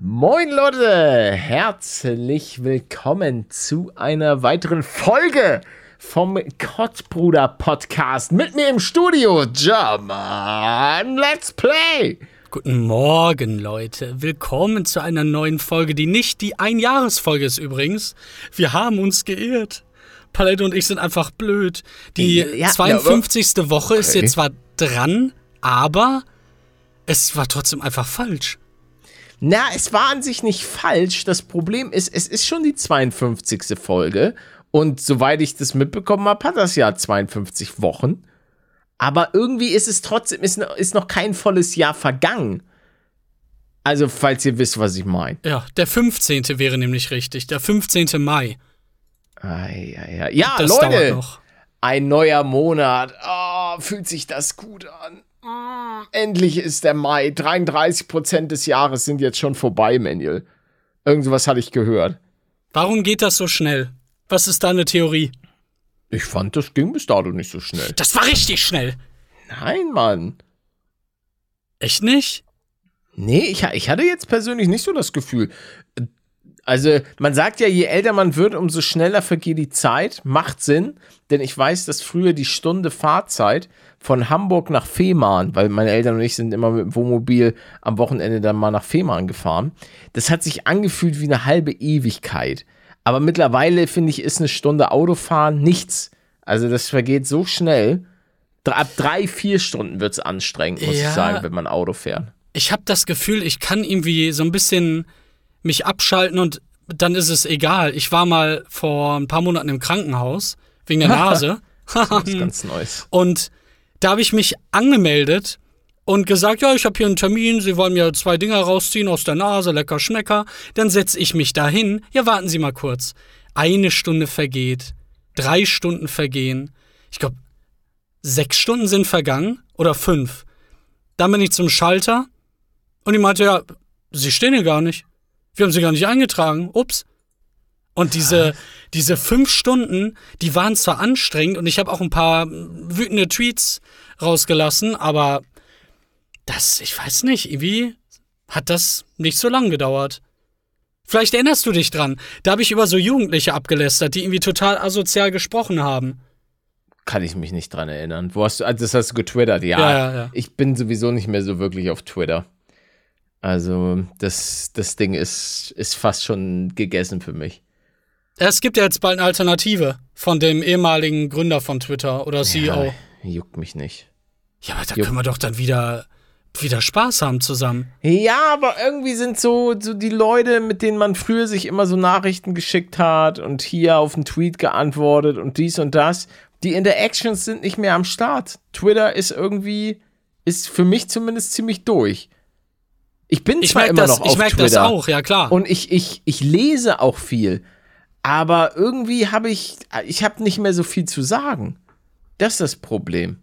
Moin Leute, herzlich willkommen zu einer weiteren Folge vom Kottbruder Podcast. Mit mir im Studio, German Let's Play. Guten Morgen, Leute. Willkommen zu einer neuen Folge, die nicht die Einjahresfolge ist übrigens. Wir haben uns geirrt. Palette und ich sind einfach blöd. Die Ja, 52. Woche ist Okay. jetzt zwar dran, aber es war trotzdem einfach falsch. Na, es war an sich nicht falsch. Das Problem ist, es ist schon die 52. Folge. Und soweit ich das mitbekommen habe, hat das Jahr 52 Wochen. Aber irgendwie ist es trotzdem, ist, noch- ist noch kein volles Jahr vergangen. Also, falls ihr wisst, was ich meine. Ja, der 15. wäre nämlich richtig. Der 15. Mai. Ei. Ja, Das dauert Leute, noch. ein neuer Monat. Oh, fühlt sich das gut an. Mm, endlich ist der Mai. 33% des Jahres sind jetzt schon vorbei, Manuel. Irgend sowas hatte ich gehört. Warum geht das so schnell? Was ist deine Theorie? Ich fand, das ging bis dato nicht so schnell. Das war richtig schnell. Nein, Mann. Echt nicht? Nee, ich, ich hatte jetzt persönlich nicht so das Gefühl. Also, man sagt ja, je älter man wird, umso schneller vergeht die Zeit. Macht Sinn, denn ich weiß, dass früher die Stunde Fahrzeit von Hamburg nach Fehmarn, weil meine Eltern und ich sind immer mit dem Wohnmobil am Wochenende dann mal nach Fehmarn gefahren. Das hat sich angefühlt wie eine halbe Ewigkeit. Aber mittlerweile, finde ich, ist eine Stunde Autofahren nichts. Also, das vergeht so schnell. Ab drei, vier Stunden wird es anstrengend, muss ich Ja. sagen, wenn man Auto fährt. ich habe das Gefühl, ich kann irgendwie so ein bisschen mich abschalten und dann ist es egal. Ich war mal vor ein paar Monaten im Krankenhaus wegen der Nase Das ist ganz Neues. und da habe ich mich angemeldet und gesagt, ja, ich habe hier einen Termin, Sie wollen mir zwei Dinger rausziehen aus der Nase, lecker Schmecker. Dann setze ich mich dahin. Ja, warten Sie mal kurz. Eine Stunde vergeht, drei Stunden vergehen. Ich glaube, sechs Stunden sind vergangen oder fünf. Dann bin ich zum Schalter und die meinte, ja, Sie stehen hier gar nicht. Wir haben Sie gar nicht eingetragen. Ups. Und diese, diese fünf Stunden, die waren zwar anstrengend und ich habe auch ein paar wütende Tweets rausgelassen, aber das, ich weiß nicht, irgendwie hat das nicht so lang gedauert. Vielleicht erinnerst du dich dran. Da habe ich über so Jugendliche abgelästert, die irgendwie total asozial gesprochen haben. Kann ich mich nicht dran erinnern. Wo hast du, also das hast du getwittert, ja. Ja, ja, ja. Ich bin sowieso nicht mehr so wirklich auf Twitter. Also, das, das Ding ist, ist fast schon gegessen für mich. Es gibt ja jetzt bald eine Alternative von dem ehemaligen Gründer von Twitter oder CEO. Ja, juckt mich nicht. Ja, aber da Jo. können wir doch dann wieder, wieder Spaß haben zusammen. Ja, aber irgendwie sind so, so die Leute, mit denen man früher sich immer so Nachrichten geschickt hat und hier auf einen Tweet geantwortet und dies und das, die Interactions sind nicht mehr am Start. Twitter ist irgendwie, ist für mich zumindest ziemlich durch. Ich bin Ich zwar merke immer das, noch ich auf merk Twitter. das auch, ja klar. Und ich, ich, ich lese auch viel. Aber irgendwie habe ich, ich habe nicht mehr so viel zu sagen. Das ist das Problem.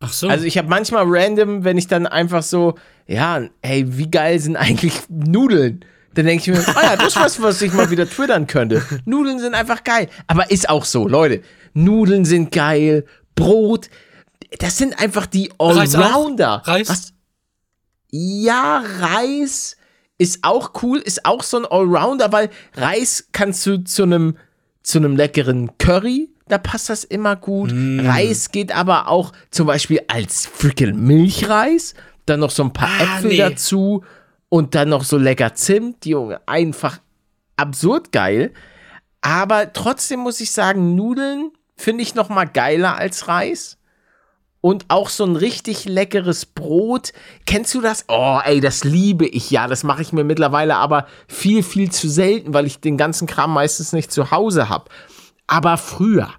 Ach so. Also ich habe manchmal random, wenn ich dann einfach so, ja, hey, wie geil sind eigentlich Nudeln? Dann denke ich mir, oh ja, das ist was, was ich mal wieder twittern könnte. Nudeln sind einfach geil. Aber ist auch so, Leute. Nudeln sind geil. Brot. Das sind einfach die Reis? Allrounder. Reis? Was? Ja, Reis ist auch cool, ist auch so ein Allrounder, weil Reis kannst du zu einem zu einem leckeren Curry, da passt das immer gut. Mm. Reis geht aber auch zum Beispiel als freaking Milchreis, dann noch so ein paar Ah, Äpfel nee. dazu und dann noch so lecker Zimt, Junge, einfach absurd geil. Aber trotzdem muss ich sagen, Nudeln finde ich noch mal geiler als Reis. Und auch so ein richtig leckeres Brot. Kennst du das? Oh, ey, das liebe ich ja. Das mache ich mir mittlerweile aber viel, viel zu selten, weil ich den ganzen Kram meistens nicht zu Hause habe. Aber früher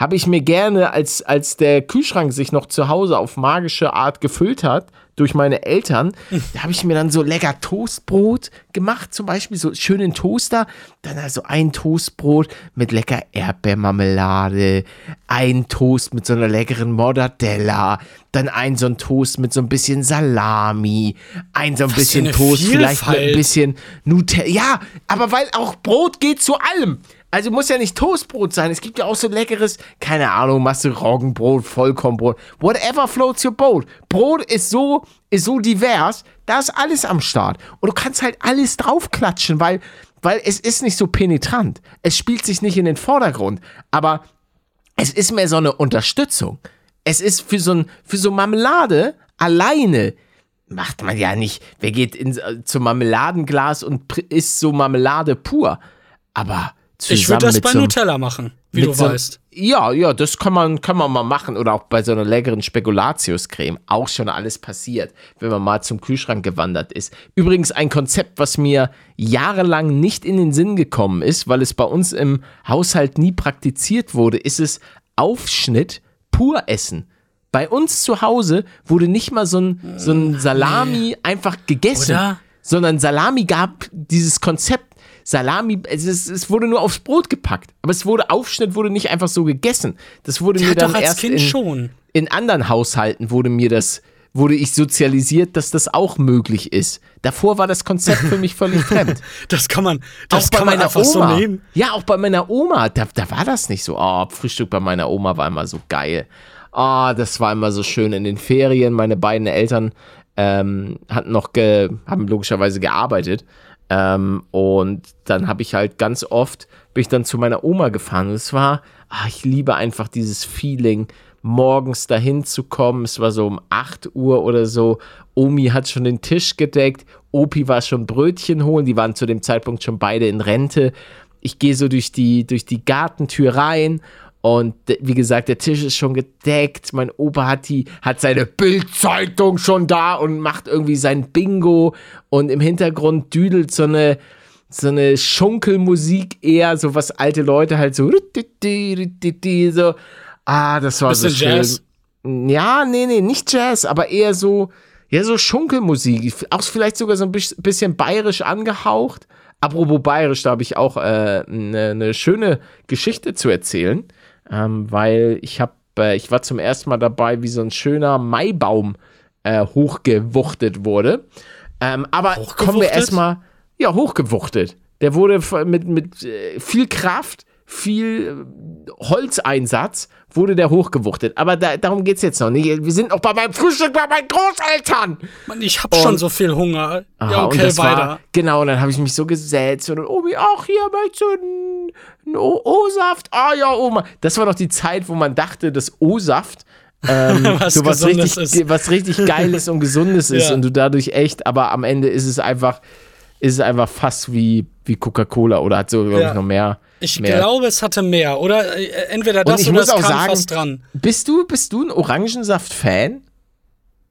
habe ich mir gerne, als, als der Kühlschrank sich noch zu Hause auf magische Art gefüllt hat, durch meine Eltern, da habe ich mir dann so lecker Toastbrot gemacht, zum Beispiel so schönen Toaster, dann also ein Toastbrot mit lecker Erdbeermarmelade, ein Toast mit so einer leckeren Mortadella, dann ein so ein Toast mit so ein bisschen Salami, ein so ein Was bisschen Toast vielleicht mit ein Vielfalt. bisschen Nutella. Ja, aber weil auch Brot geht zu allem. Also muss ja nicht Toastbrot sein. Es gibt ja auch so leckeres, keine Ahnung, machst du Roggenbrot, Vollkornbrot, whatever floats your boat. Brot ist so, ist so divers, da ist alles am Start. Und du kannst halt alles draufklatschen, weil, weil es ist nicht so penetrant. Es spielt sich nicht in den Vordergrund. Aber es ist mehr so eine Unterstützung. Es ist für so, ein, für so Marmelade alleine macht man ja nicht. Wer geht ins, äh, zum Marmeladenglas und isst so Marmelade pur? Aber Ich würde das bei so Nutella machen, wie du so, weißt. Ja, ja, das kann man, kann man mal machen. Oder auch bei so einer leckeren Spekulatiuscreme. Auch schon alles passiert, wenn man mal zum Kühlschrank gewandert ist. Übrigens ein Konzept, was mir jahrelang nicht in den Sinn gekommen ist, weil es bei uns im Haushalt nie praktiziert wurde, ist es Aufschnitt pur essen. Bei uns zu Hause wurde nicht mal so ein, so ein Salami einfach gegessen, Oder? sondern Salami gab dieses Konzept. Salami, es, ist, es wurde nur aufs Brot gepackt, aber es wurde Aufschnitt wurde nicht einfach so gegessen. Das wurde mir Ja, dann doch als erst Kind in, schon. in anderen Haushalten wurde mir das wurde ich sozialisiert, dass das auch möglich ist. Davor war das Konzept für mich völlig fremd. Das kann man, das auch bei kann man meiner einfach Oma. so nehmen. Ja, auch bei meiner Oma, da, da war das nicht so. Oh, Frühstück bei meiner Oma war immer so geil. Oh, das war immer so schön in den Ferien. Meine beiden Eltern ähm, hatten noch ge, haben logischerweise gearbeitet. Ähm, und dann habe ich halt ganz oft, bin ich dann zu meiner Oma gefahren. Und es war, ah, ich liebe einfach dieses Feeling, morgens dahin zu kommen. Es war so um 8 Uhr oder so. Omi hat schon den Tisch gedeckt. Opi war schon Brötchen holen. Die waren zu dem Zeitpunkt schon beide in Rente. Ich gehe so durch die, durch die Gartentür rein. Und wie gesagt, der Tisch ist schon gedeckt. Mein Opa hat, die, hat seine Bildzeitung schon da und macht irgendwie sein Bingo. Und im Hintergrund düdelt so eine, so eine Schunkelmusik eher, so was alte Leute halt so. So, ah, das war so Bisschen schön. Jazz? Ja, nee, nee, nicht Jazz, aber eher so, ja, so Schunkelmusik. Auch vielleicht sogar so ein bis- bisschen bayerisch angehaucht. Apropos bayerisch, da habe ich auch eine äh, ne- ne schöne Geschichte zu erzählen, ähm, weil ich habe, äh, ich war zum ersten Mal dabei, wie so ein schöner Maibaum äh, hochgewuchtet wurde. Ähm, aber kommen wir erstmal, ja, hochgewuchtet. Der wurde mit, mit äh, viel Kraft, viel äh, Holzeinsatz, wurde der hochgewuchtet. Aber da, darum geht es jetzt noch nicht. Wir sind auch bei meinem Frühstück bei meinen Großeltern. Mann, ich hab schon so viel Hunger. Aha, ja, okay, weiter. War, genau, und dann habe ich mich so gesetzt und Omi, ach, hier möchtest du einen, O-Saft? Ah ja, Oma. Das war doch die Zeit, wo man dachte, dass O-Saft ähm, Was so was richtig, ist. was richtig Geiles und Gesundes ist Ja. und du dadurch echt, aber am Ende ist es einfach, ist es einfach fast wie, wie Coca-Cola oder hat so, glaube Ja. ich, noch mehr. Ich mehr. glaube, es hatte mehr. Oder äh, entweder und das oder es kam sagen, fast dran. bist du, bist du ein Orangensaft-Fan?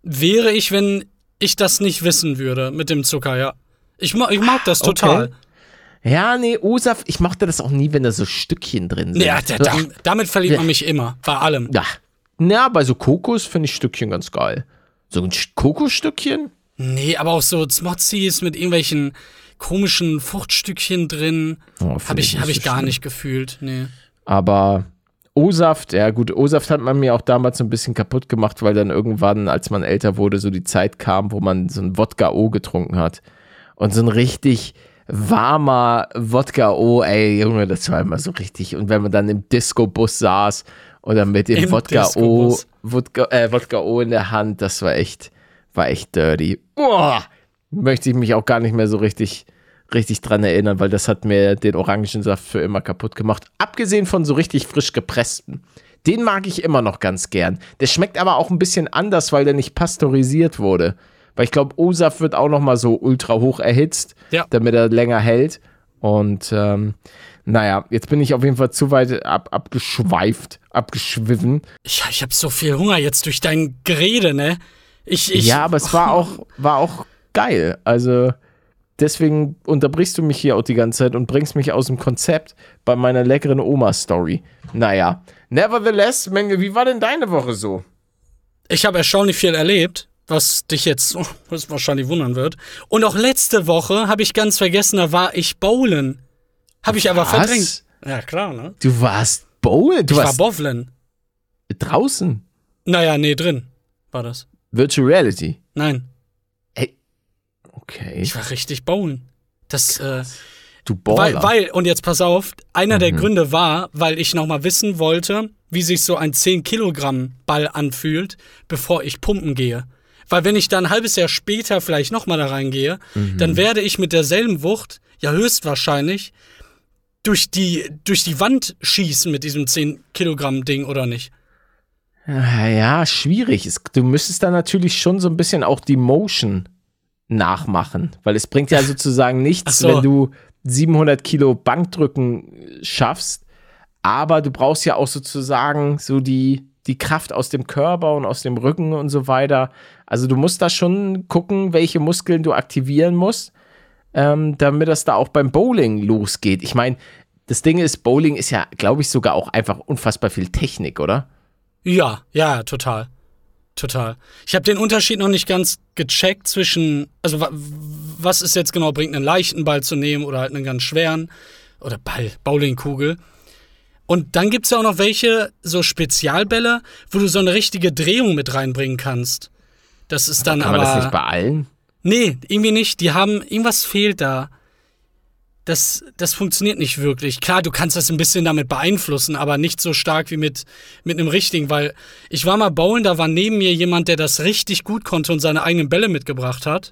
Wäre ich, wenn ich das nicht wissen würde mit dem Zucker, ja. Ich, ma ich mag das total. Okay. Ja, nee, O-Saft, ich mochte das auch nie, wenn da so Stückchen drin sind. Ja, da, da, damit verliebt man mich immer. Bei allem. Ja. Na, bei so Kokos finde ich Stückchen ganz geil. So ein Kokosstückchen? Nee, aber auch so Zmotzis mit irgendwelchen komischen Fruchtstückchen drin. Oh, Habe ich, hab ich so gar schlimm. nicht gefühlt. Nee. Aber O-Saft, ja gut, O-Saft hat man mir auch damals so ein bisschen kaputt gemacht, weil dann irgendwann, als man älter wurde, so die Zeit kam, wo man so ein Wodka-O getrunken hat. Und so ein richtig warmer Wodka-O, ey, Junge, das war immer so richtig. Und wenn man dann im Disco-Bus saß oder mit dem Wodka-O. Wodka, äh, Wodka-O in der Hand, das war echt, war echt dirty. Boah, möchte ich mich auch gar nicht mehr so richtig, richtig dran erinnern, weil das hat mir den Orangensaft für immer kaputt gemacht. Abgesehen von so richtig frisch gepressten. Den mag ich immer noch ganz gern. Der schmeckt aber auch ein bisschen anders, weil der nicht pasteurisiert wurde. Weil ich glaube, O-Saft wird auch noch mal so ultra hoch erhitzt, Ja. damit er länger hält. Und ähm, naja, jetzt bin ich auf jeden Fall zu weit ab, abgeschweift, abgeschwiffen. Ich, ich habe so viel Hunger jetzt durch dein Gerede, ne? Ich, ich, ja, aber es war auch, war auch geil. Also, deswegen unterbrichst du mich hier auch die ganze Zeit und bringst mich aus dem Konzept bei meiner leckeren Oma-Story. Naja, nevertheless, Menge, wie war denn deine Woche so? Ich habe erstaunlich viel erlebt, was dich jetzt was wahrscheinlich wundern wird. Und auch letzte Woche habe ich ganz vergessen, da war ich bowlen. Habe ich aber Was? verdrängt. Ja, klar, ne? Du warst bowlen? Du ich war warst bowlen. draußen. Naja, nee, drin war das. Virtual Reality. Nein, Okay. ich war richtig bowlen. Das, äh, du Baller. weil, weil, und jetzt pass auf, einer der Gründe war, weil ich nochmal wissen wollte, wie sich so ein 10 Kilogramm Ball anfühlt, bevor ich pumpen gehe. Weil wenn ich dann ein halbes Jahr später vielleicht nochmal da reingehe, dann werde ich mit derselben Wucht, ja höchstwahrscheinlich, durch die, durch die Wand schießen mit diesem 10 Kilogramm Ding, oder nicht? Ja, schwierig. Du müsstest da natürlich schon so ein bisschen auch die Motion nachmachen, weil es bringt ja sozusagen nichts, so. wenn du 700 Kilo Bankdrücken schaffst, aber du brauchst ja auch sozusagen so die, die Kraft aus dem Körper und aus dem Rücken und so weiter. Also du musst da schon gucken, welche Muskeln du aktivieren musst, ähm, damit das da auch beim Bowling losgeht. Ich meine, das Ding ist, Bowling ist ja, glaube ich, sogar auch einfach unfassbar viel Technik, oder? Ja, ja, total. Total. Ich habe den Unterschied noch nicht ganz gecheckt zwischen, also wa was es jetzt genau bringt, einen leichten Ball zu nehmen oder halt einen ganz schweren oder Ball, Bowlingkugel. Und dann gibt's ja auch noch welche, so Spezialbälle, wo du so eine richtige Drehung mit reinbringen kannst. Das ist dann Kann aber. man das nicht bei allen? Nee, irgendwie nicht. Die haben, irgendwas fehlt da. Das, das funktioniert nicht wirklich. Klar, du kannst das ein bisschen damit beeinflussen, aber nicht so stark wie mit, mit einem richtigen, weil ich war mal bowlen, da war neben mir jemand, der das richtig gut konnte und seine eigenen Bälle mitgebracht hat.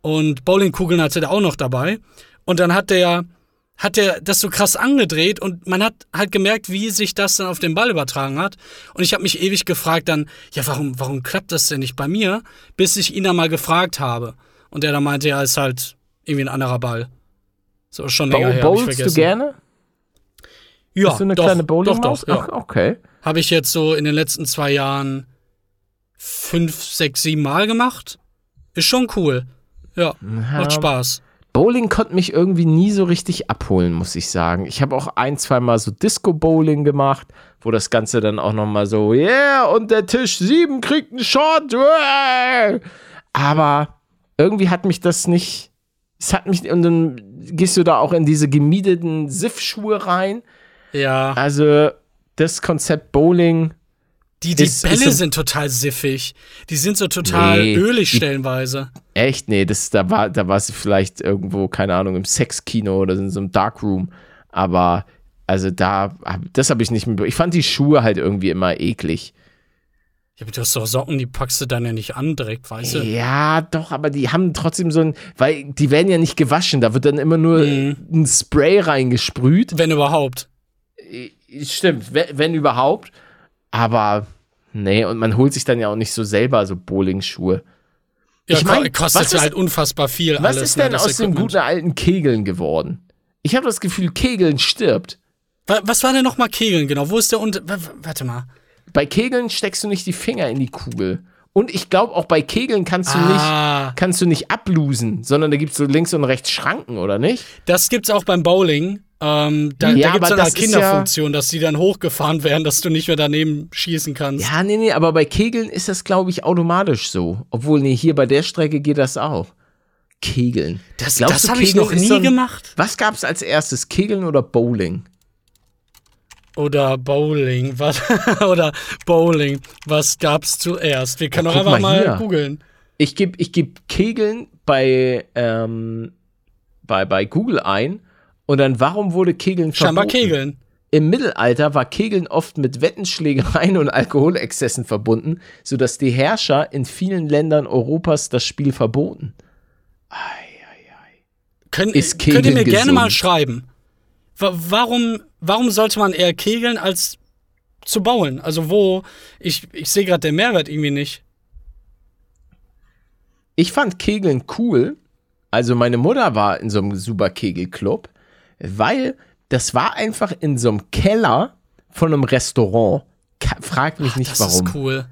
Und Bowlingkugeln hatte der auch noch dabei. Und dann hat der, hat der das so krass angedreht und man hat halt gemerkt, wie sich das dann auf den Ball übertragen hat. Und ich habe mich ewig gefragt dann, ja, warum, warum klappt das denn nicht bei mir? Bis ich ihn dann mal gefragt habe. Und der dann meinte, ja, ist halt irgendwie ein anderer Ball. So, schon länger Bow her, bowlst du gerne? Ja, Bist du eine doch, kleine doch, Bowlingmaus? doch, ja. Ach, okay. Habe ich jetzt so in den letzten zwei Jahren fünf, sechs, sieben Mal gemacht. Ist schon cool. Ja, macht Spaß. Bowling konnte mich irgendwie nie so richtig abholen, muss ich sagen. Ich habe auch ein, zwei Mal so Disco-Bowling gemacht, wo das Ganze dann auch noch mal so, yeah, und der Tisch 7 kriegt einen Shot. Aber irgendwie hat mich das nicht, es hat mich, und dann gehst du da auch in diese gemieteten Siff-Schuhe rein. Ja. Also das Konzept Bowling, Die, die ist- Bälle ist sind total siffig. Die sind so total Nee, ölig die- stellenweise. Echt? Nee, das, da war, da war sie vielleicht irgendwo, keine Ahnung, im Sexkino oder in so einem Darkroom. Aber, also da, das habe ich nicht mehr. Ich fand die Schuhe halt irgendwie immer eklig. Ja, aber du hast doch Socken, die packst du dann ja nicht an direkt, weißt du? Ja, doch, aber die haben trotzdem so ein, weil die werden ja nicht gewaschen, da wird dann immer nur Mhm. ein Spray reingesprüht. Wenn überhaupt. Stimmt, wenn, wenn überhaupt. Aber, nee, und man holt sich dann ja auch nicht so selber so Bowling-Schuhe. Ja, Ich mein, ko- kostet was ist- halt unfassbar viel Was alles. ist ne, denn das aus dem guten alten Kegeln geworden? Ich habe das Gefühl, Kegeln stirbt. Wa- Was war denn nochmal Kegeln genau? Wo ist der und wa- wa- Warte mal. Bei Kegeln steckst du nicht die Finger in die Kugel. Und ich glaube, auch bei Kegeln kannst du Ah. nicht, kannst du nicht ablosen, sondern da gibt es so links und rechts Schranken, oder nicht? Das gibt's auch beim Bowling. Ähm, da Ja, da gibt's aber so eine Kinderfunktion, dass die dann hochgefahren werden, dass du nicht mehr daneben schießen kannst. Ja, nee, nee, aber bei Kegeln ist das, glaube ich, automatisch so. Obwohl, nee, hier bei der Strecke geht das auch. Kegeln. das Glaubst das habe ich noch nie so ein- gemacht. Was gab's als erstes, Kegeln oder Bowling? Oder Bowling. Was, oder Bowling. Was gab's zuerst? Wir können doch einfach mal mal googeln. Ich gebe ich geb Kegeln bei, ähm, bei, bei Google ein und dann, warum wurde Kegeln Scheinbar verboten? Kegeln. Im Mittelalter war Kegeln oft mit Wettenschlägereien und Alkoholexzessen verbunden, sodass die Herrscher in vielen Ländern Europas das Spiel verboten. Können, Ist könnt ihr mir gerne gesund? mal schreiben. Wa- Warum, warum sollte man eher kegeln als zu bauen? Also wo, ich, ich sehe gerade den Mehrwert irgendwie nicht. Ich fand Kegeln cool. Also meine Mutter war in so einem super Kegelclub, weil das war einfach in so einem Keller von einem Restaurant. Frag mich nicht Das warum. ist cool.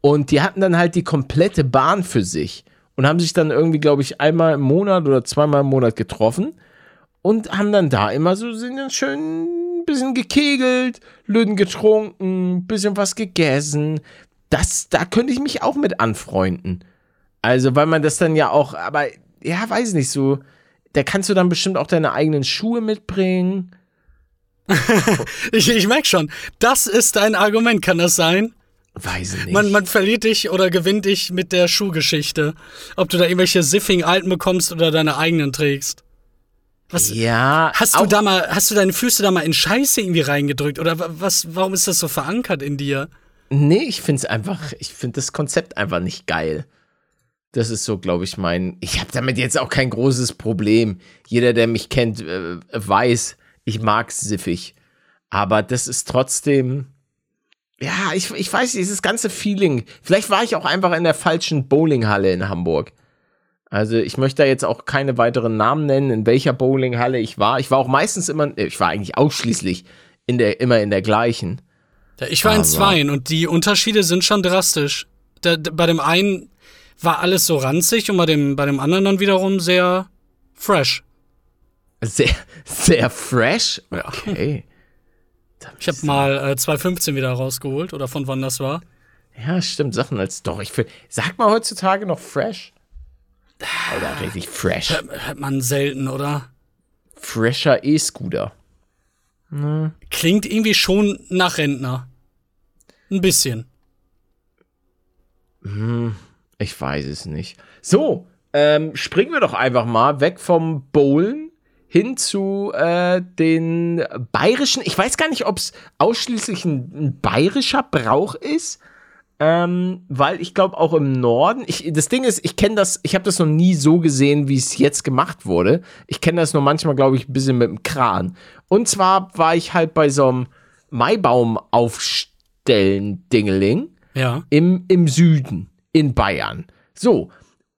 Und die hatten dann halt die komplette Bahn für sich. und haben sich dann irgendwie, glaube ich, einmal im Monat oder zweimal im Monat getroffen und haben dann da immer so sind dann schön ein bisschen gekegelt, Lüden getrunken, bisschen was gegessen. Das, da könnte ich mich auch mit anfreunden. Also, weil man das dann ja auch, aber ja, weiß nicht, so, da kannst du dann bestimmt auch deine eigenen Schuhe mitbringen. ich ich merke schon, das ist ein Argument, kann das sein? Weiß nicht. Man, man verliert dich oder gewinnt dich mit der Schuhgeschichte. Ob du da irgendwelche Siffing-Alten bekommst oder deine eigenen trägst. Was, ja, hast du da mal, hast du deine Füße da mal in Scheiße irgendwie reingedrückt? Oder wa- was, warum ist das so verankert in dir? Nee, ich finde es einfach, ich finde das Konzept einfach nicht geil. Das ist so, glaube ich, mein. Ich habe damit jetzt auch kein großes Problem. Jeder, der mich kennt, äh, weiß, ich mag siffig. Aber das ist trotzdem. Ja, ich, ich weiß dieses ganze Feeling. Vielleicht war ich auch einfach in der falschen Bowlinghalle in Hamburg. Also ich möchte da jetzt auch keine weiteren Namen nennen, in welcher Bowlinghalle ich war. Ich war auch meistens immer, äh, ich war eigentlich ausschließlich in der, immer in der gleichen. Ja, Ich war in Aber- zweien und die Unterschiede sind schon drastisch. Da, da, bei dem einen war alles so ranzig und bei dem, bei dem anderen dann wiederum sehr fresh. Sehr, sehr fresh. Ja. Okay. Ich habe mal äh, 215 wieder rausgeholt oder von wann das war. Ja, stimmt, Sachen als doch. Ich find, sagt man heutzutage noch fresh? Oder richtig fresh. Hört man selten, oder? Fresher E-Scooter. Klingt irgendwie schon nach Rentner. Ein bisschen. Ich weiß es nicht. So, ähm, springen wir doch einfach mal weg vom Bowlen hin zu äh, den bayerischen. Ich weiß gar nicht, ob es ausschließlich ein, ein bayerischer Brauch ist. Ähm, weil ich glaube auch im Norden, ich, das Ding ist, ich kenne das, ich habe das noch nie so gesehen, wie es jetzt gemacht wurde. Ich kenne das nur manchmal, glaube ich, ein bisschen mit dem Kran. Und zwar war ich halt bei so einem Maibaum aufstellen Dingeling Ja. im, im Süden in Bayern. So.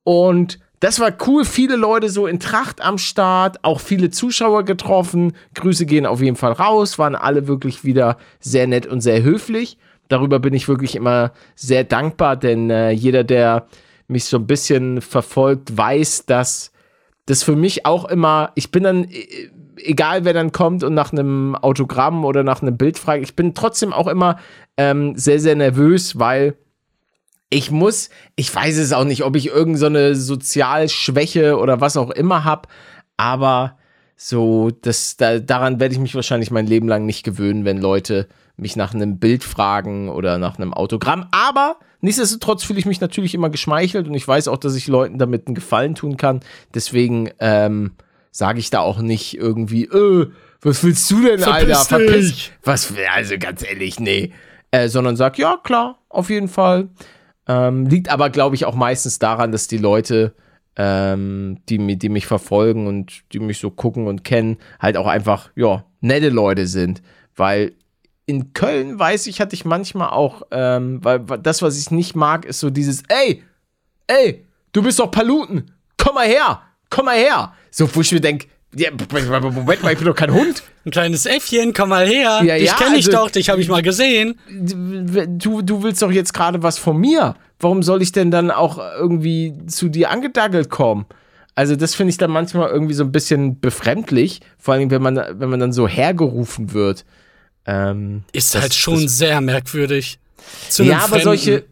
Und das war cool. Viele Leute so in Tracht am Start, auch viele Zuschauer getroffen. Grüße gehen auf jeden Fall raus, waren alle wirklich wieder sehr nett und sehr höflich. Darüber bin ich wirklich immer sehr dankbar, denn äh, jeder, der mich so ein bisschen verfolgt, weiß, dass das für mich auch immer, ich bin dann, äh, egal wer dann kommt und nach einem Autogramm oder nach einem Bild fragt, ich bin trotzdem auch immer ähm, sehr, sehr nervös, weil ich muss, ich weiß es auch nicht, ob ich irgendeine so Sozialschwäche oder was auch immer habe, aber so, das, da, daran werde ich mich wahrscheinlich mein Leben lang nicht gewöhnen, wenn Leute mich nach einem Bild fragen oder nach einem Autogramm. Aber nichtsdestotrotz fühle ich mich natürlich immer geschmeichelt und ich weiß auch, dass ich Leuten damit einen Gefallen tun kann. Deswegen ähm, sage ich da auch nicht irgendwie, äh, was willst du denn, Verpiss Alter? dich. Verpiss. Was, also ganz ehrlich, nee. Äh, sondern sag, ja, klar, auf jeden Fall. Ähm, liegt aber, glaube ich, auch meistens daran, dass die Leute, ähm, die, die mich verfolgen und die mich so gucken und kennen, halt auch einfach, ja, nette Leute sind. Weil in Köln, weiß ich, hatte ich manchmal auch, ähm, weil das, was ich nicht mag, ist so dieses, ey, ey, du bist doch Paluten, komm mal her, komm mal her. So, wo ich mir denke, ja, Moment mal, ich bin doch kein Hund. Ein kleines Äffchen, komm mal her. Ja, dich ja, kenne ich also- doch, dich habe ich mal gesehen. du, du willst doch jetzt gerade was von mir. Warum soll ich denn dann auch irgendwie zu dir angedaggelt kommen? Also, das finde ich dann manchmal irgendwie so ein bisschen befremdlich, vor allem, wenn man, wenn man dann so hergerufen wird. Ähm, Ist das- halt schon das- sehr merkwürdig. Ja, aber solche,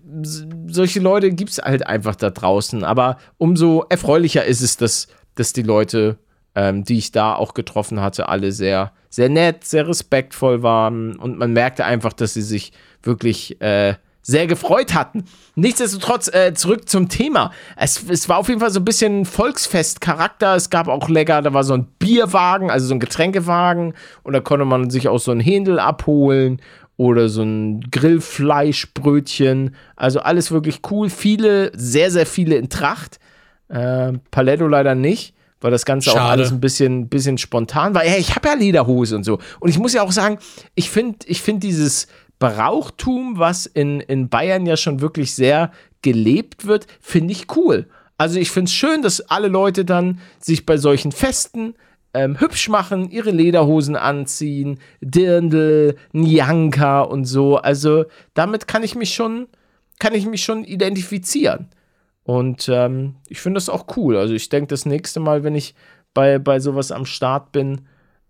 solche Leute gibt es halt einfach da draußen. Aber umso erfreulicher ist es, dass, dass die Leute, ähm, die ich da auch getroffen hatte, alle sehr, sehr nett, sehr respektvoll waren. Und man merkte einfach, dass sie sich wirklich äh, sehr gefreut hatten. Nichtsdestotrotz, äh, zurück zum Thema. Es, es war auf jeden Fall so ein bisschen Volksfest-Charakter. Es gab auch lecker, da war so ein Bierwagen, also so ein Getränkewagen. Und da konnte man sich auch so ein Händel abholen oder so ein Grillfleischbrötchen. Also alles wirklich cool. Viele, sehr, sehr viele in Tracht. Äh, Paletto leider nicht, weil das Ganze auch Schade. alles ein bisschen, bisschen spontan war. Ja, ich habe ja Lederhose und so. Und ich muss ja auch sagen, ich finde ich find dieses Brauchtum, was in, in Bayern ja schon wirklich sehr gelebt wird, finde ich cool. Also ich finde es schön, dass alle Leute dann sich bei solchen Festen ähm, hübsch machen, ihre Lederhosen anziehen, Dirndl, Nyanka und so. Also damit kann ich mich schon, kann ich mich schon identifizieren. Und ähm, ich finde das auch cool. Also ich denke, das nächste Mal, wenn ich bei, bei sowas am Start bin,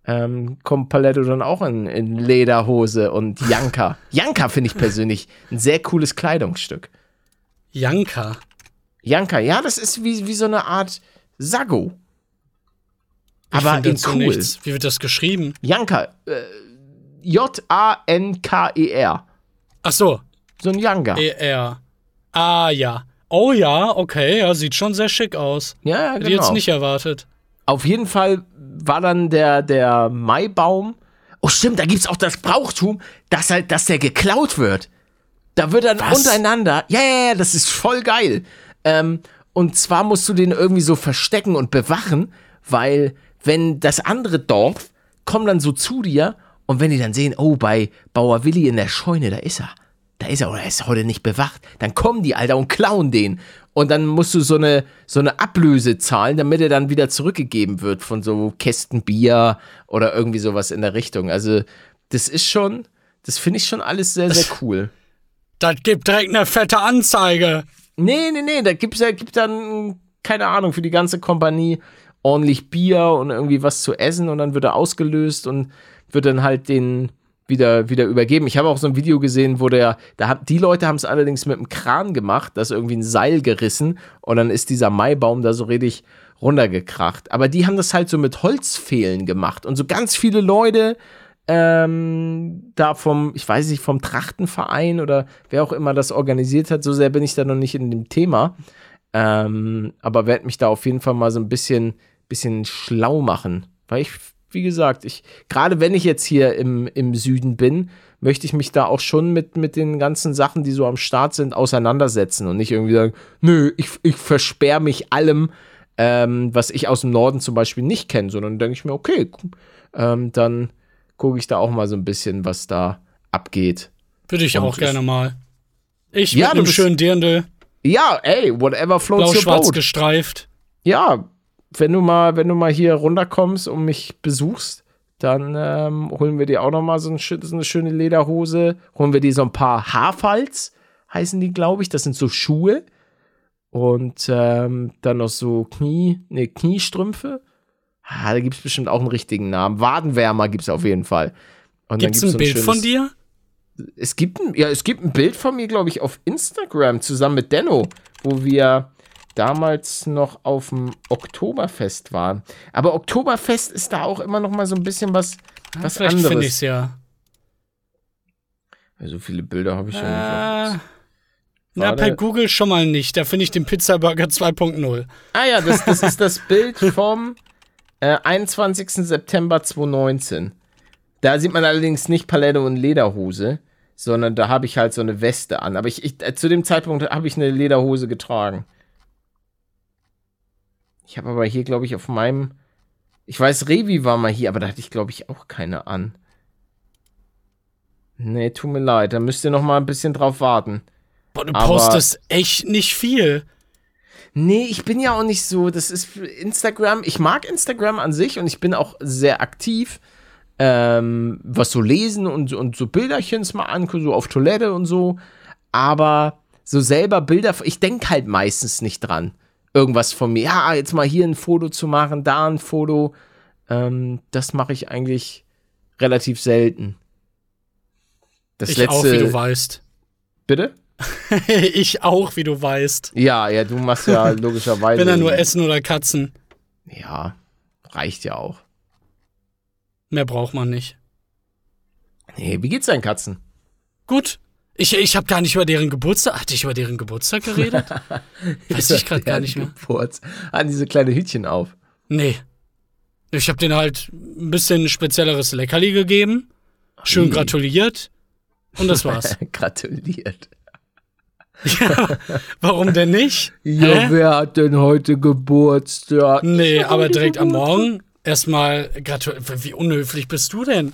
ähm, kommt Paletto dann auch in, in Lederhose und Janka. Janka finde ich persönlich ein sehr cooles Kleidungsstück. Janka. Janka, ja, das ist wie, wie so eine Art Sago. Aber in cool. nichts. Wie wird das geschrieben? Janka, äh, J-A-N-K-E-R. Ach so, So ein Janka. ER. Ah, ja. Oh ja, okay, ja, sieht schon sehr schick aus. ja, ja, Hätte genau. ich jetzt nicht erwartet. Auf jeden Fall war dann der, der Maibaum. Oh, stimmt, da gibt es auch das Brauchtum, dass halt, dass der geklaut wird. Da wird dann Was? untereinander. Ja, ja, ja, das ist voll geil. Ähm, und zwar musst du den irgendwie so verstecken und bewachen, weil wenn das andere Dorf kommt dann so zu dir und wenn die dann sehen, oh, bei Bauer Willi in der Scheune, da ist er. Da ist er oder er ist heute nicht bewacht. Dann kommen die, Alter, und klauen den. Und dann musst du so eine, so eine Ablöse zahlen, damit er dann wieder zurückgegeben wird von so Kästen Bier oder irgendwie sowas in der Richtung. Also, das ist schon, das finde ich schon alles sehr, sehr cool. Das gibt direkt eine fette Anzeige. Nee, nee, nee, da gibt's ja, gibt dann, keine Ahnung, für die ganze Kompanie ordentlich Bier und irgendwie was zu essen und dann wird er ausgelöst und wird dann halt den wieder, wieder übergeben. Ich habe auch so ein Video gesehen, wo der, da hat, die Leute haben es allerdings mit einem Kran gemacht, da ist irgendwie ein Seil gerissen und dann ist dieser Maibaum da so richtig runtergekracht. Aber die haben das halt so mit Holzfehlen gemacht und so ganz viele Leute ähm, da vom, ich weiß nicht, vom Trachtenverein oder wer auch immer das organisiert hat, so sehr bin ich da noch nicht in dem Thema. Ähm, aber werde mich da auf jeden Fall mal so ein bisschen, bisschen schlau machen. Weil ich, wie gesagt, ich, gerade wenn ich jetzt hier im, im Süden bin, möchte ich mich da auch schon mit, mit den ganzen Sachen, die so am Start sind, auseinandersetzen und nicht irgendwie sagen, nö, ich, ich versperre mich allem, ähm, was ich aus dem Norden zum Beispiel nicht kenne, sondern denke ich mir, okay, ähm, dann gucke ich da auch mal so ein bisschen, was da abgeht. Würde ich Und auch ich- gerne mal. Ich Ja, mit einem schönen Dirndl, Ja, ey, whatever floats your blau-schwarz boat. gestreift. Ja, wenn du mal, wenn du mal hier runterkommst und mich besuchst, dann ähm, holen wir dir auch noch mal so, ein, so eine schöne Lederhose. Holen wir dir so ein paar Haarfalz, heißen die, glaube ich. Das sind so Schuhe. Und ähm, dann noch so Knie, ne, Kniestrümpfe. Ah, da gibt es bestimmt auch einen richtigen Namen. Wadenwärmer gibt es auf jeden Fall. Und Gibt's gibt's ein so Bild von schönes- dir? es gibt ein, ja, es gibt ein Bild von mir, glaube ich, auf Instagram zusammen mit Denno, wo wir damals noch auf dem Oktoberfest waren. Aber Oktoberfest ist da auch immer noch mal so ein bisschen was, was Vielleicht finde anderes. ich's ja. Ja, so viele Bilder habe ich ja Äh, nicht. na, Warte. per Google schon mal nicht. Da finde ich den Pizzaburger 2.0. Ah ja, das, das ist das Bild vom äh, 21. September 2019. Da sieht man allerdings nicht Palette und Lederhose, sondern da habe ich halt so eine Weste an. Aber ich, ich äh, zu dem Zeitpunkt habe ich eine Lederhose getragen. Ich habe aber hier, glaube ich, auf meinem. Ich weiß, Revi war mal hier, aber da hatte ich, glaube ich, auch keine an. Nee, tut mir leid, da müsst ihr noch mal ein bisschen drauf warten. Boah, du Aber- postest echt nicht viel. Nee, ich bin ja auch nicht so, das ist für Instagram, ich mag Instagram an sich und ich bin auch sehr aktiv, ähm, was so lesen und, und so Bilderchens mal angucken, so auf Toilette und so, aber so selber Bilder, ich denke halt meistens nicht dran, irgendwas von mir, ja, jetzt mal hier ein Foto zu machen, da ein Foto, ähm, das mache ich eigentlich relativ selten. Das ich letzte, auch, wie du weißt. bitte? ich auch, wie du weißt. Ja, ja, du machst ja logischerweise. Wenn er nur Essen oder Katzen. Ja, reicht ja auch. Mehr braucht man nicht. Nee, wie geht's deinen Katzen? Gut. Ich, ich habe gar nicht über deren Geburtstag. Hatte ich über deren Geburtstag geredet? Weiß ich gerade gar nicht mehr. Geburts. An diese kleine Hütchen auf. Nee. Ich habe denen halt ein bisschen spezielleres Leckerli gegeben. Schön Ui. gratuliert. Und das war's. Gratuliert. ja, warum denn nicht? Ja, Hä? wer hat denn heute Geburtstag? Nee, aber direkt am. Morgen erstmal gratuliert. Wie unhöflich bist du denn?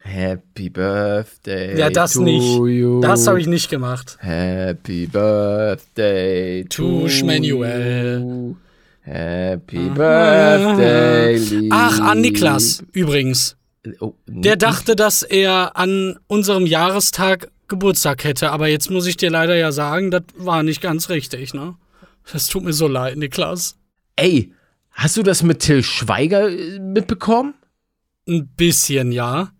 Happy Birthday. Ja, das to nicht. You. Das habe ich nicht gemacht. Happy Birthday to To Schmanuel. you. Happy Birthday, lieb. Ach, an Niklas übrigens. Oh, Der dachte, dass er an unserem Jahrestag Geburtstag hätte, aber jetzt muss ich dir leider ja sagen, das war nicht ganz richtig, ne? Das tut mir so leid, Niklas. Ey, hast du das mit Till Schweiger äh, mitbekommen? Ein bisschen, ja.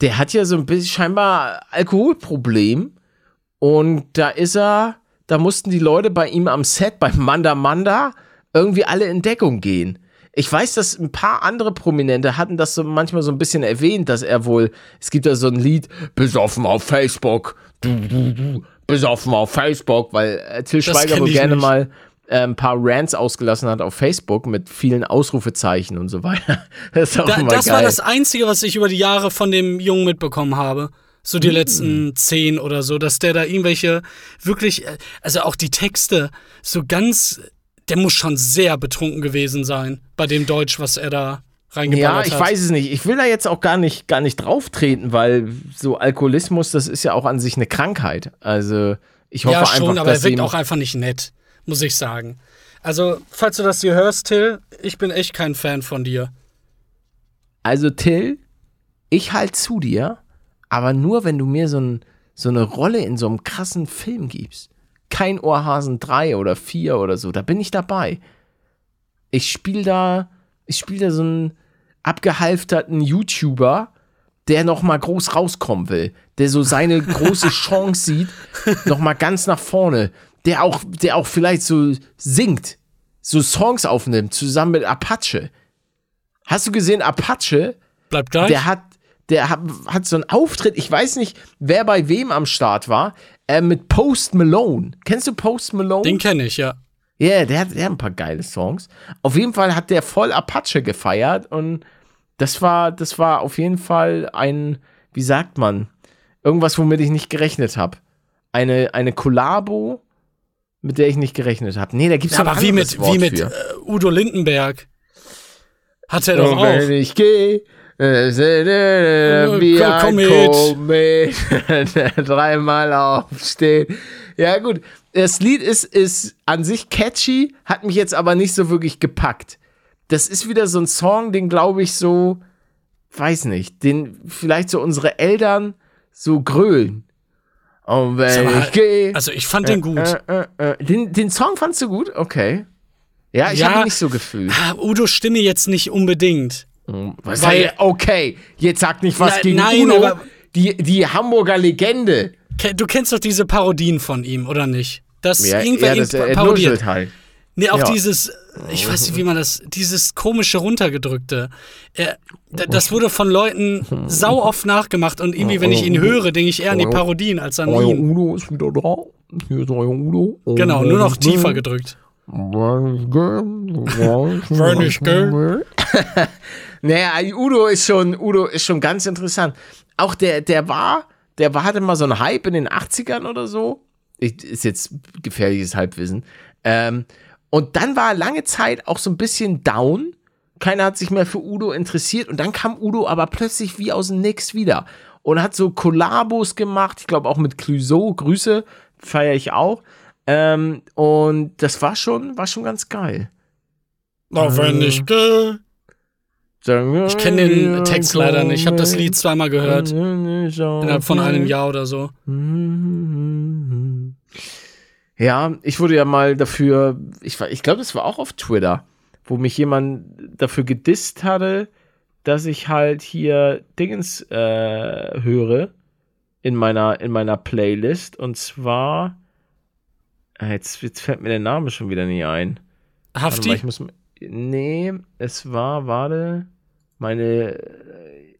Der hat ja so ein bisschen scheinbar Alkoholproblem. Und da ist er, da mussten die Leute bei ihm am Set, bei Manda Manda, irgendwie alle in Deckung gehen. Ich weiß, dass ein paar andere Prominente hatten das so manchmal so ein bisschen erwähnt, dass er wohl, es gibt da so ein Lied, besoffen auf Facebook, du, du, du, besoffen auf Facebook, weil äh, Till Schweiger wohl gerne nicht. mal äh, ein paar Rants ausgelassen hat auf Facebook mit vielen Ausrufezeichen und so weiter. Das ist auch Da, immer das geil. war das Einzige, was ich über die Jahre von dem Jungen mitbekommen habe. So die letzten zehn oder so, dass der da irgendwelche wirklich, äh, also auch die Texte, so ganz, der muss schon sehr betrunken gewesen sein bei dem Deutsch, was er da Ja, ich hat. weiß es nicht. Ich will da jetzt auch gar nicht, gar nicht drauf treten, weil so Alkoholismus, das ist ja auch an sich eine Krankheit. Also ich hoffe ja, schon, einfach, aber er dass wirkt ihm, auch einfach nicht nett, muss ich sagen. Also, falls du das hier hörst, Till, ich bin echt kein Fan von dir. Also Till, ich halt zu dir, aber nur wenn du mir so, ein, so eine Rolle in so einem krassen Film gibst. Kein Ohrhasen 3 oder 4 oder so, da bin ich dabei. Ich spiele da, ich spiele da so einen abgehalfterten YouTuber, der noch mal groß rauskommen will, der so seine große Chance sieht, noch mal ganz nach vorne, der auch, der auch vielleicht so singt, so Songs aufnimmt, zusammen mit Apache. Hast du gesehen, Apache, Bleib gleich. der hat, der hat, hat so einen Auftritt, ich weiß nicht, wer bei wem am Start war, äh, mit Post Malone. Kennst du Post Malone? Den kenne ich, ja. Ja, yeah, der, hat- der hat ein paar geile Songs. Auf jeden Fall hat der voll Apache gefeiert und das war, das war auf jeden Fall ein, wie sagt man, irgendwas, womit ich nicht gerechnet habe. Eine, eine Kollabo, mit der ich nicht gerechnet habe. Nee, da gibt's Ja, noch aber ein wie mit, Wort wie mit äh, Udo Lindenberg. Hat er doch Und auch. wenn ich gehe, äh, äh, wie komm, ein. Komet, dreimal aufstehen. Ja gut, das Lied ist, ist an sich catchy, hat mich jetzt aber nicht so wirklich gepackt. Das ist wieder so ein Song, den glaube ich so, weiß nicht, den vielleicht so unsere Eltern so grölen. Und wenn mal, ich gehe. Also ich fand den gut. Äh, äh, äh, den, den Song fandst du gut? Okay. Ja, ich Ja. habe ihn nicht so gefühlt. Ah, Udo Stimme jetzt nicht unbedingt. Was Weil- Weil, okay, jetzt sag nicht was Na- gegen nein, Udo. aber- die, die Hamburger Legende. Du kennst doch diese Parodien von ihm, oder nicht? Das Ja, irgendwer ja, das ihn er parodiert. halt. Nee, auch Ja. dieses, ich weiß nicht, wie man das, dieses komische runtergedrückte. Er, d- das wurde von Leuten sau oft nachgemacht und irgendwie, wenn ich ihn höre, denke ich eher an die Parodien als an Euer ihn. Udo ist wieder da. Hier ist euer Udo. Genau, nur noch tiefer gedrückt. Wenn ich? Naja, Udo ist schon, Udo ist schon ganz interessant. Auch der, der war, der war, hatte mal so einen Hype in den 80ern oder so. Ich, ist jetzt gefährliches Halbwissen. Ähm, und dann war er lange Zeit auch so ein bisschen down. Keiner hat sich mehr für Udo interessiert. Und dann kam Udo aber plötzlich wie aus dem Nix wieder. Und hat so Kollabos gemacht. Ich glaube auch mit Clouseau. Grüße, feiere ich auch. Ähm, und das war schon, war schon ganz geil. Auch wenn ich gehe. Ich kenne den Text leider nicht. Ich habe das Lied zweimal gehört. Innerhalb von einem Jahr oder so. Ja, ich wurde ja mal dafür, ich, war- ich glaube, das war auch auf Twitter, wo mich jemand dafür gedisst hatte, dass ich halt hier Dingens äh, höre in meiner, in meiner Playlist. Und zwar, äh, jetzt, jetzt fällt mir der Name schon wieder nie ein. Warte mal, Hafti? ich muss, nee, es war, warte, meine, äh,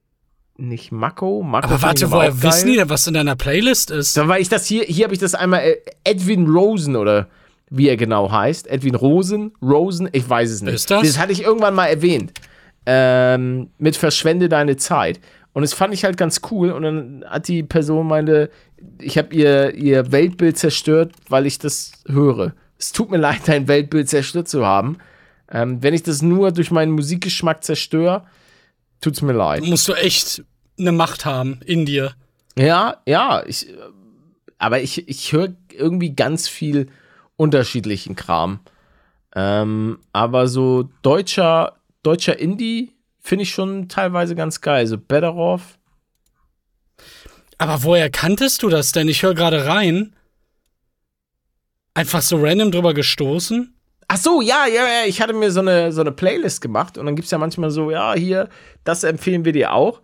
nicht Mako, Mako Aber warte, woher geil. wissen die denn, was in deiner Playlist ist? Da war ich das hier, hier habe ich das einmal, äh, Edwin Rosen oder wie er genau heißt. Edwin Rosen, Rosen, ich weiß es nicht. Ist das? Das hatte ich irgendwann mal erwähnt. Ähm, mit Verschwende deine Zeit. Und das fand ich halt ganz cool. Und dann hat die Person meinte, ich habe ihr, ihr Weltbild zerstört, weil ich das höre. Es tut mir leid, dein Weltbild zerstört zu haben. Ähm, wenn ich das nur durch meinen Musikgeschmack zerstöre, tut's mir leid. musst du echt eine Macht haben in dir. Ja, ja, ich, aber ich, ich höre irgendwie ganz viel unterschiedlichen Kram. Ähm, aber so deutscher, deutscher Indie finde ich schon teilweise ganz geil. So Better Off. Aber woher kanntest du das denn? Ich höre gerade rein. Einfach so random drüber gestoßen? Ach so, ja, ja, ja. Ich hatte mir so eine, so eine Playlist gemacht und dann gibt es ja manchmal so, ja, hier, das empfehlen wir dir auch.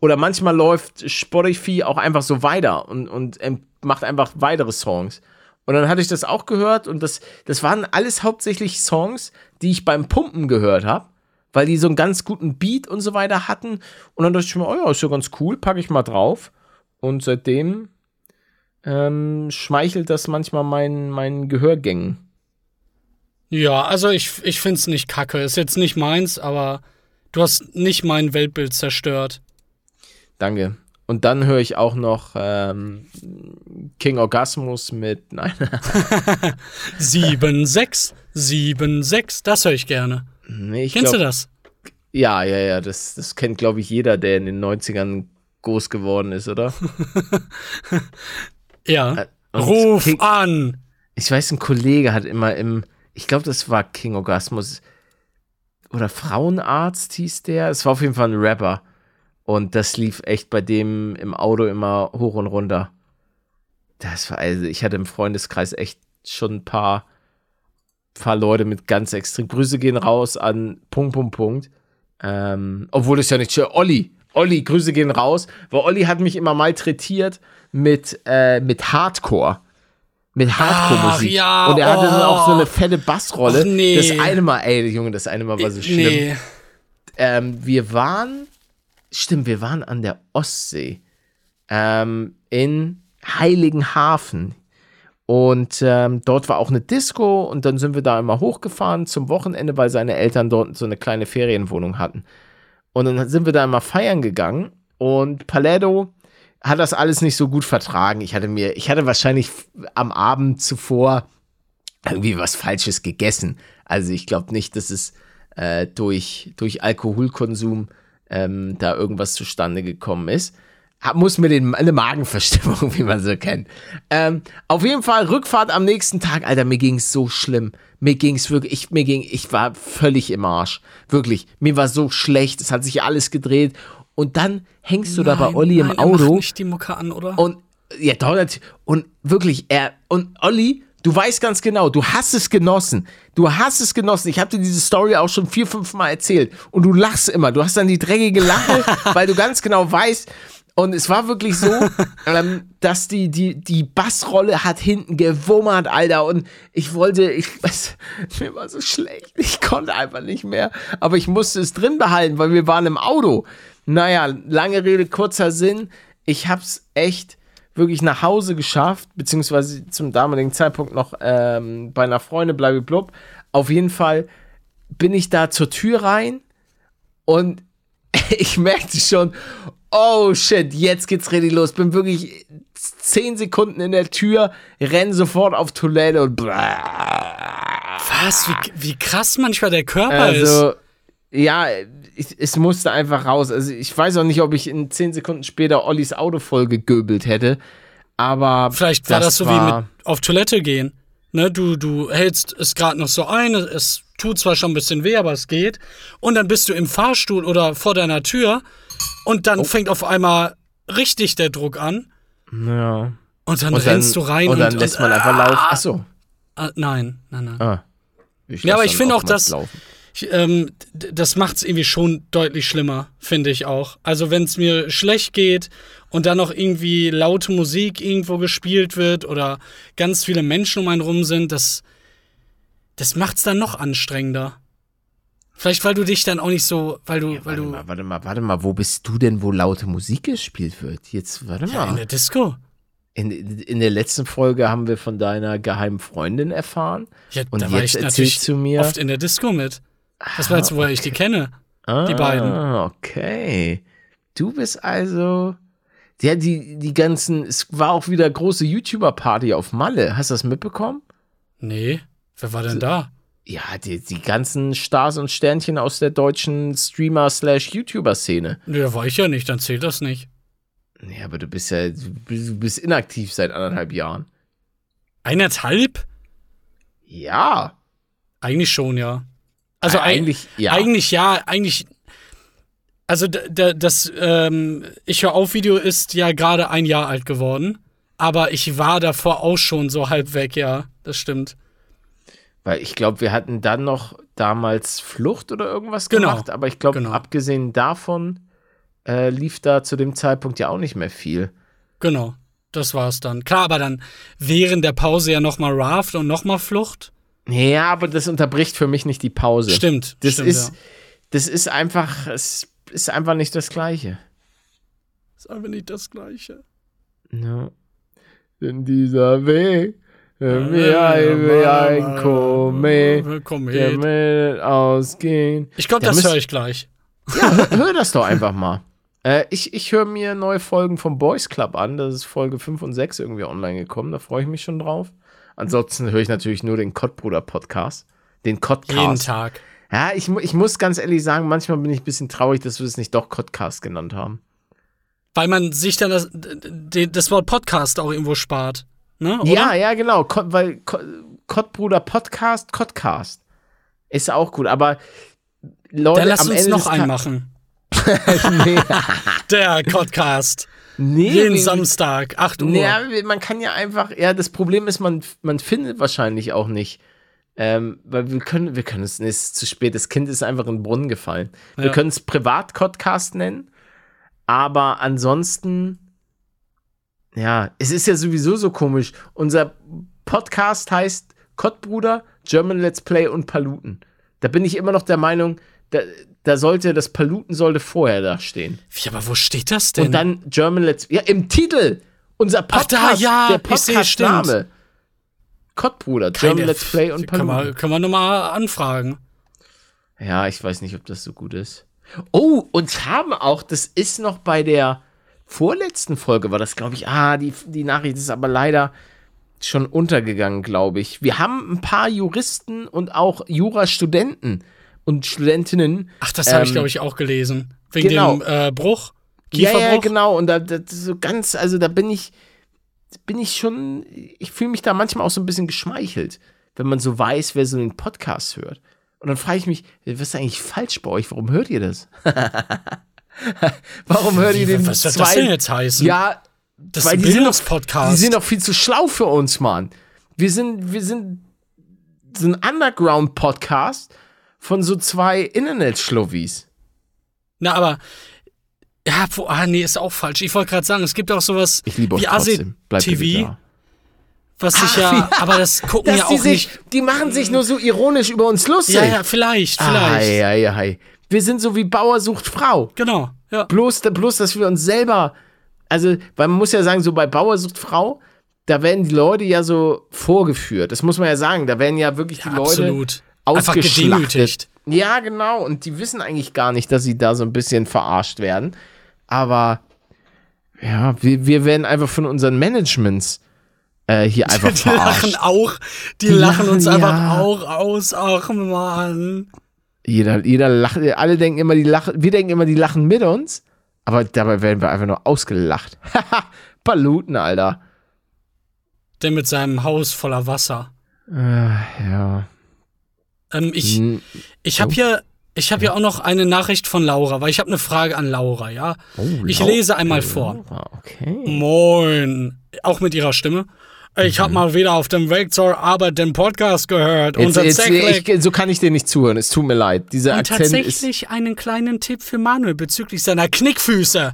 Oder manchmal läuft Spotify auch einfach so weiter und, und macht einfach weitere Songs. Und dann hatte ich das auch gehört und das, das waren alles hauptsächlich Songs, die ich beim Pumpen gehört habe, weil die so einen ganz guten Beat und so weiter hatten. Und dann dachte ich mir, oh ja, ist ja ganz cool, packe ich mal drauf. Und seitdem ähm, schmeichelt das manchmal meinen, meinen Gehörgängen. Ja, also ich, ich finde es nicht kacke. Ist jetzt nicht meins, aber du hast nicht mein Weltbild zerstört. Danke. Und dann höre ich auch noch ähm, King Orgasmus mit. Nein. 7-6, 7-6, das höre ich gerne. Nee, ich Kennst glaub, du das? Ja, ja, ja. Das, das kennt, glaube ich, jeder, der in den 90ern groß geworden ist, oder? ja. Äh, Ruf King, an! Ich weiß, ein Kollege hat immer im, ich glaube, das war King Orgasmus oder Frauenarzt hieß der. Es war auf jeden Fall ein Rapper. Und das lief echt bei dem im Auto immer hoch und runter. Das war, also ich hatte im Freundeskreis echt schon ein paar, paar Leute mit ganz extrem. Grüße gehen raus an Punkt, Punkt, Punkt. Ähm, obwohl es ja nicht, Olli, Olli, Grüße gehen raus, weil Olli hat mich immer malträtiert mit, äh, mit Hardcore. Mit Hardcore-Musik. Ja, und er hatte dann auch so eine oh. fette Bassrolle. Och, nee. Das eine Mal, ey, Junge, das eine Mal war so schlimm. Nee. Ähm, wir waren Stimmt, wir waren an der Ostsee ähm, in Heiligenhafen. Und ähm, dort war auch eine Disco und dann sind wir da immer hochgefahren zum Wochenende, weil seine Eltern dort so eine kleine Ferienwohnung hatten. Und dann sind wir da immer feiern gegangen und Paletto hat das alles nicht so gut vertragen. Ich hatte mir, ich hatte wahrscheinlich am Abend zuvor irgendwie was Falsches gegessen. Also ich glaube nicht, dass es äh, durch, durch Alkoholkonsum ähm, da irgendwas zustande gekommen ist. Muss mir den, eine Magenverstimmung, wie man so kennt. Ähm, auf jeden Fall Rückfahrt am nächsten Tag, Alter, mir ging es so schlimm. Mir ging es wirklich, ich, mir ging, ich war völlig im Arsch. Wirklich, mir war so schlecht, es hat sich alles gedreht. Und dann hängst du nein, da bei Olli im Auto. Er macht nicht die Mucke an, oder? Und ja, dauert. Und wirklich, er und Olli Du weißt ganz genau, du hast es genossen. Du hast es genossen. Ich habe dir diese Story auch schon vier, fünf Mal erzählt. Und du lachst immer. Du hast dann die dreckige Lache, weil du ganz genau weißt, und es war wirklich so, ähm, dass die, die, die Bassrolle hat hinten gewummert, Alter. Und ich wollte, ich weiß, mir war so schlecht. Ich konnte einfach nicht mehr. Aber ich musste es drin behalten, weil wir waren im Auto. Naja, lange Rede, kurzer Sinn. Ich hab's echt wirklich nach Hause geschafft, beziehungsweise zum damaligen Zeitpunkt noch ähm, bei einer Freundin, blub. Auf jeden Fall bin ich da zur Tür rein und ich merkte schon, oh shit, jetzt geht's richtig los. Bin wirklich zehn Sekunden in der Tür, renn sofort auf Toilette und Was? Wie, wie krass manchmal der Körper also, ist. Also, ja, ich, es musste einfach raus. Also ich weiß auch nicht, ob ich in zehn Sekunden später Ollis Auto voll gegöbelt hätte. Aber. Vielleicht war das, das so war wie mit auf Toilette gehen. Ne, du, du hältst es gerade noch so ein, es tut zwar schon ein bisschen weh, aber es geht. Und dann bist du im Fahrstuhl oder vor deiner Tür und dann oh. fängt auf einmal richtig der Druck an. Ja. Und dann und rennst dann, du rein und, und dann lässt man einfach laufen. Achso. Ah, nein, nein, nein. Ah, ja, aber ich finde auch, dass. Laufen ich, ähm, das macht es irgendwie schon deutlich schlimmer, finde ich auch. Also wenn es mir schlecht geht und dann noch irgendwie laute Musik irgendwo gespielt wird oder ganz viele Menschen um einen rum sind, das, das macht es dann noch anstrengender. Vielleicht, weil du dich dann auch nicht so, weil du, ja, weil warte du. Mal, warte mal, warte mal, wo bist du denn, wo laute Musik gespielt wird? Jetzt, warte ja, mal. In der Disco. In, in der letzten Folge haben wir von deiner geheimen Freundin erfahren. Ja, und da war jetzt ich erzählst du mir. Oft in der Disco mit. Das war jetzt, woher okay. ich die kenne. Ah, die beiden. Okay. Du bist also. Ja, die, die ganzen. Es war auch wieder große YouTuber-Party auf Malle. Hast du das mitbekommen? Nee. Wer war denn da? Ja, die, die ganzen Stars und Sternchen aus der deutschen Streamer-slash-YouTuber-Szene. Nee, da war ich ja nicht, dann zählt das nicht. Nee, aber du bist ja. Du bist inaktiv seit anderthalb Jahren. Eineinhalb? Ja. Eigentlich schon, ja. Also eigentlich ja. Eigentlich ja, eigentlich. Also das ähm, Ich höre auf Video ist ja gerade ein Jahr alt geworden, aber ich war davor auch schon so halb weg, ja. das stimmt. Weil ich glaube, wir hatten dann noch damals Flucht oder irgendwas Genau, gemacht, aber ich glaube, genau. abgesehen davon äh, lief da zu dem Zeitpunkt ja auch nicht mehr viel. Genau, das war's dann. Klar, aber dann während der Pause ja nochmal Raft und nochmal Flucht. Ja, aber das unterbricht für mich nicht die Pause. Stimmt. Das stimmt, ist, Ja. das ist einfach, es ist einfach nicht das Gleiche. ist einfach nicht das Gleiche. Ja. Denn dieser Weg, der mir ein wie ein Komet, der ausgehen. Ich glaube, das höre ich gleich. Ja, hör, hör das doch einfach mal. Äh, ich ich höre mir neue Folgen vom Boys Club an. Das ist Folge 5 und 6 irgendwie online gekommen. Da freue ich mich schon drauf. Ansonsten höre ich natürlich nur den Kottbruder Podcast. Den Kottcast. Jeden Tag. Ja, ich, ich muss ganz ehrlich sagen, manchmal bin ich ein bisschen traurig, dass wir es nicht doch Kottcast genannt haben. Weil man sich dann das, das Wort Podcast auch irgendwo spart. Ne? Ja, ja, genau. Ko weil Ko Kottbruder Podcast, Kottcast. Ist auch gut. Aber Leute, Dann lass am uns Ende noch einen machen. nee, Der Podcast. Nee, Jeden wir- Samstag, 8 Uhr. Ja, man kann ja einfach, ja, das Problem ist, man, man findet wahrscheinlich auch nicht. Ähm, weil wir können, wir können es, nee, es ist zu spät, das Kind ist einfach in den Brunnen gefallen. Wir Ja. können es Privat-Podcast nennen, aber ansonsten, ja, es ist ja sowieso so komisch. Unser Podcast heißt Kottbruder, German Let's Play und Paluten. Da bin ich immer noch der Meinung, da, da sollte, das Paluten sollte vorher da stehen. Wie, aber wo steht das denn? Und dann German Let's Ja, im Titel. Unser Ach, Podcast, da, ja, der. Podcast-Name. Kottbruder, German Keine- Let's Play und Können wir, Paluten. können wir nochmal anfragen. Ja, ich weiß nicht, ob das so gut ist. Oh, uns haben auch, das ist noch bei der vorletzten Folge, war das, glaube ich, ah, die, die Nachricht ist aber leider schon untergegangen, glaube ich. Wir haben ein paar Juristen und auch Jurastudenten und Studentinnen. Ach, das habe ich, Ähm, glaube ich, auch gelesen. Wegen genau. dem äh, Bruch. Ja, Kieferbruch. ja, genau. Und da, da so ganz, also da bin ich, bin ich schon, ich fühle mich da manchmal auch so ein bisschen geschmeichelt, wenn man so weiß, wer so einen Podcast hört. Und dann frage ich mich, was ist eigentlich falsch bei euch? Warum hört ihr das? Warum hört ihr Wie, den was soll zwei? das denn jetzt heißen? Ja, das weil ist ein die sind, Bildungspodcast. die sind doch viel zu schlau für uns, Mann. Wir sind, wir sind so ein Underground-Podcast von so zwei Internet-Schluwis. Na, aber. Ja, wo, ah, nee, ist auch falsch. Ich wollte gerade sagen, es gibt auch sowas Ich liebe euch wie Asi trotzdem. Bleibt bitte TV, da. was sich Ach, ja, ja. aber das gucken ja die auch sich, nicht. die machen sich nur so ironisch über uns lustig. Ja, ja, vielleicht, vielleicht. Ei, ei, ei. Wir sind so wie Bauer sucht Frau. Genau, ja. Bloß, bloß, dass wir uns selber, also, weil man muss ja sagen, so bei Bauer sucht Frau, da werden die Leute ja so vorgeführt. Das muss man ja sagen. Da werden ja wirklich die Leute Absolut. Einfach ausgeschlachtet. Ja, genau. Und die wissen eigentlich gar nicht, dass sie da so ein bisschen verarscht werden. Aber ja, wir, wir werden einfach von unseren Managements äh, hier einfach Die lachen verarscht. auch, die, Die lachen uns lachen, einfach ja. auch aus. Ach man. Jeder, jeder lacht, alle denken immer, die lachen, wir denken immer, die lachen mit uns, aber dabei werden wir einfach nur ausgelacht. Haha, Paluten, Alter. Der mit seinem Haus voller Wasser. Äh, ja. Ähm, ich Hm, ich habe hier, ich habe hier auch noch eine Nachricht von Laura, weil ich habe eine Frage an Laura, ja. oh, Ich lese einmal vor. Okay. Moin. Auch mit ihrer Stimme. Ich habe mal wieder auf dem Weg zur Arbeit den Podcast gehört. und Mhm. Jetzt, jetzt, tatsächlich, ich, so kann ich dir nicht zuhören, es tut mir leid. Dieser und Akzent ist. tatsächlich einen kleinen Tipp für Manuel bezüglich seiner Knickfüße.